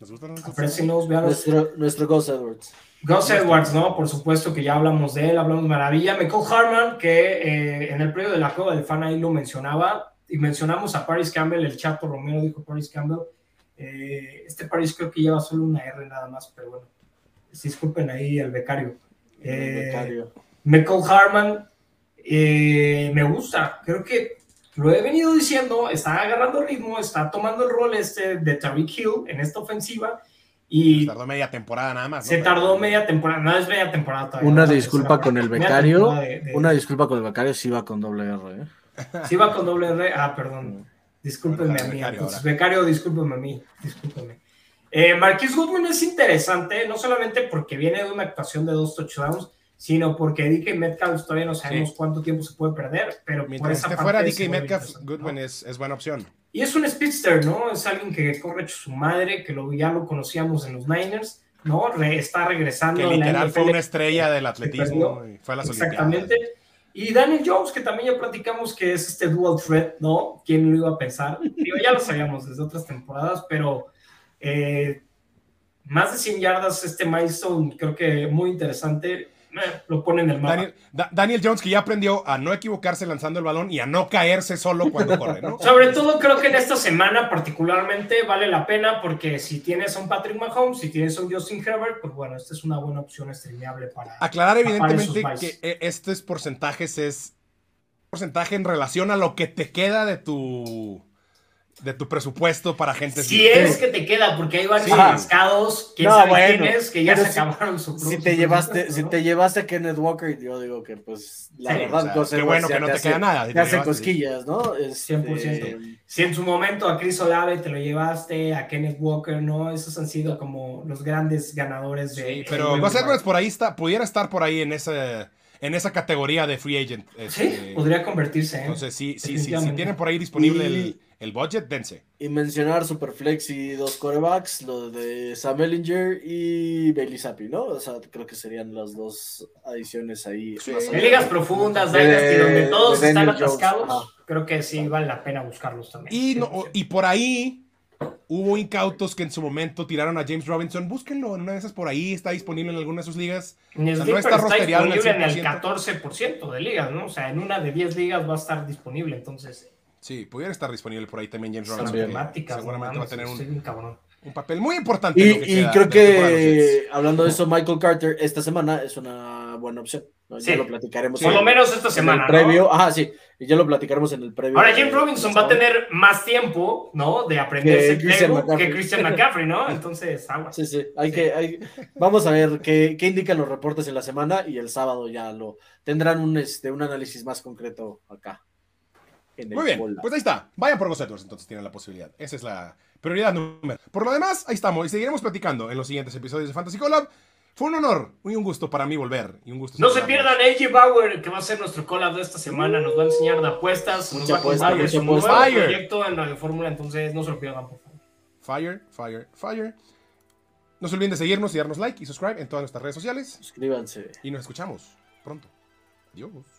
[SPEAKER 1] Nos gustan los
[SPEAKER 2] Aprécienlos, vean
[SPEAKER 3] Nuestro, nuestro Gus Edwards.
[SPEAKER 2] Gus Edwards, ¿no? Por supuesto que ya hablamos de él, hablamos maravilla. Michael Harman, que eh, en el periodo de la cueva del fan ahí lo mencionaba, y mencionamos a Paris Campbell, el Chato Romero dijo Paris Campbell. Eh, este Paris creo que lleva solo una R nada más, pero bueno, disculpen ahí el becario.
[SPEAKER 3] El
[SPEAKER 2] Eh,
[SPEAKER 3] becario.
[SPEAKER 2] Michael Harman eh, me gusta, creo que lo he venido diciendo, está agarrando ritmo, está tomando el rol este de Tariq Hill en esta ofensiva y
[SPEAKER 1] Tardó media temporada nada más. ¿no?
[SPEAKER 2] se tardó media temporada, no es media temporada todavía.
[SPEAKER 3] Una
[SPEAKER 2] ¿no?
[SPEAKER 3] disculpa con el becario.
[SPEAKER 2] temporada de- de-
[SPEAKER 3] Una disculpa con el becario, sí va con doble R. ¿eh?
[SPEAKER 2] Sí va con doble R, ah, perdón, discúlpenme
[SPEAKER 1] Bueno,
[SPEAKER 2] a mí,
[SPEAKER 1] becario
[SPEAKER 2] entonces, becario, discúlpenme a mí, discúlpenme. Eh, Marquis Goodwin es interesante, no solamente porque viene de una actuación de dos touchdowns, sino porque DK Metcalf todavía no sabemos
[SPEAKER 1] Sí.
[SPEAKER 2] cuánto tiempo se puede perder, pero por
[SPEAKER 1] Mientras
[SPEAKER 2] esa
[SPEAKER 1] esté
[SPEAKER 2] parte
[SPEAKER 1] fuera DK Metcalf, Goodwin
[SPEAKER 2] ¿no?
[SPEAKER 1] es, es buena opción.
[SPEAKER 2] Y es un speedster, ¿no? Es alguien que corre hecho su madre, que lo, ya lo conocíamos en los Niners, ¿no? Re- está regresando.
[SPEAKER 1] Que
[SPEAKER 2] a la
[SPEAKER 1] literal fue
[SPEAKER 2] NFL.
[SPEAKER 1] una estrella del atletismo y fue a las
[SPEAKER 2] Exactamente.
[SPEAKER 1] Olimpiadas.
[SPEAKER 2] Y Daniel Jones, que también ya platicamos que es este dual threat, ¿no? ¿Quién lo iba a pensar? Ya lo sabíamos desde otras temporadas, pero eh, más de 100 yardas, este milestone, creo que muy interesante. Eh, lo pone en el mapa.
[SPEAKER 1] Daniel, Da- Daniel Jones que ya aprendió a no equivocarse lanzando el balón y a no caerse solo cuando corre, ¿no?
[SPEAKER 2] Sobre todo creo que en esta semana particularmente vale la pena porque si tienes a un Patrick Mahomes, si tienes a un Justin Herbert, pues bueno, esta es una buena opción streameable para...
[SPEAKER 1] Aclarar evidentemente que eh, estos porcentajes es porcentaje en relación a lo que te queda de tu de tu presupuesto para gente
[SPEAKER 2] Si es que te queda, porque hay varios
[SPEAKER 1] Sí.
[SPEAKER 2] atascados, quién
[SPEAKER 3] No, bueno,
[SPEAKER 2] que ya se
[SPEAKER 3] si-
[SPEAKER 2] acabaron su
[SPEAKER 3] Si te llevaste, si te llevaste a Kenneth Walker, yo digo que pues la
[SPEAKER 2] Sí,
[SPEAKER 3] verdad,
[SPEAKER 1] o sea, qué bueno que no te
[SPEAKER 3] hace-
[SPEAKER 1] queda nada, si
[SPEAKER 3] Te
[SPEAKER 1] te
[SPEAKER 3] hace
[SPEAKER 1] llevaste.
[SPEAKER 3] cosquillas, ¿no? Este,
[SPEAKER 2] 100%. Si en su momento a Chris Olave te lo llevaste, a Kenneth Walker, ¿no? Esos han sido como los grandes ganadores de...
[SPEAKER 1] Sí, pero Edwards por ahí está, pudiera estar por ahí en esa en esa categoría de free agent.
[SPEAKER 2] Sí,
[SPEAKER 1] este,
[SPEAKER 2] podría convertirse, ¿eh?
[SPEAKER 1] Entonces, sí, sí, sí, si tienen por ahí disponible
[SPEAKER 3] Y-
[SPEAKER 1] el, el budget, dense.
[SPEAKER 3] Y mencionar Superflex y dos corebacks, lo de Sam Ellinger y Bailey Zappi, ¿no? O sea, creo que serían las dos adiciones ahí.
[SPEAKER 1] Sí.
[SPEAKER 2] En ligas profundas,
[SPEAKER 3] De-
[SPEAKER 2] Dynasty, donde todos
[SPEAKER 3] de
[SPEAKER 2] están
[SPEAKER 3] Daniel
[SPEAKER 2] atascados, creo que sí vale la pena buscarlos también.
[SPEAKER 1] Y, no,
[SPEAKER 2] 100%.
[SPEAKER 1] y por ahí hubo incautos que en su momento tiraron a James Robinson. Búsquenlo en una de esas por ahí, está disponible en alguna de sus ligas. O sea, no está
[SPEAKER 2] está
[SPEAKER 1] rostereado en el
[SPEAKER 2] disponible en el
[SPEAKER 1] 100%.
[SPEAKER 2] 14% de ligas, ¿no? O sea, en una de 10 ligas va a estar disponible, entonces...
[SPEAKER 1] Sí, pudiera estar disponible por ahí también James
[SPEAKER 2] Son
[SPEAKER 1] Robinson. seguramente
[SPEAKER 2] no
[SPEAKER 1] va a tener un. Un papel muy importante. en
[SPEAKER 3] Y, y
[SPEAKER 1] queda
[SPEAKER 3] creo que, hablando de eso, Michael Carter esta semana es una buena opción. ¿no?
[SPEAKER 2] Sí.
[SPEAKER 3] Ya lo platicaremos.
[SPEAKER 2] Por
[SPEAKER 3] en-
[SPEAKER 2] lo menos esta
[SPEAKER 3] en
[SPEAKER 2] semana,
[SPEAKER 3] el
[SPEAKER 2] ¿no?
[SPEAKER 3] previo. Ajá, sí. Y ya lo platicaremos en el previo.
[SPEAKER 2] Ahora, James Robinson va a tener más tiempo, ¿no? De aprender
[SPEAKER 3] Que Christian McCaffrey.
[SPEAKER 2] que Christian McCaffrey, ¿no? Entonces, agua.
[SPEAKER 3] Sí, sí. Hay que, hay- Vamos a ver qué, qué indican los reportes en la semana y el sábado ya lo tendrán un, este, un análisis más concreto acá. en el
[SPEAKER 1] Muy bien,
[SPEAKER 3] Bola.
[SPEAKER 1] pues ahí está. Vayan por Edwards, entonces tienen la posibilidad. Esa es la prioridad número. Por lo demás, ahí estamos y seguiremos platicando en los siguientes episodios de Fantasy Collab. Fue un honor y un gusto para mí volver. Y un gusto
[SPEAKER 2] No se pierdan AJ Bauer, que va a ser nuestro collab de esta semana. Nos va a enseñar de apuestas. Nos va a contar de su nuevo proyecto en Radio Fórmula. Entonces, no se lo pierdan, por favor.
[SPEAKER 1] Fire, fire, fire. No se olviden de seguirnos y darnos like y subscribe en todas nuestras redes sociales.
[SPEAKER 3] Suscríbanse.
[SPEAKER 1] Y nos escuchamos pronto. Adiós.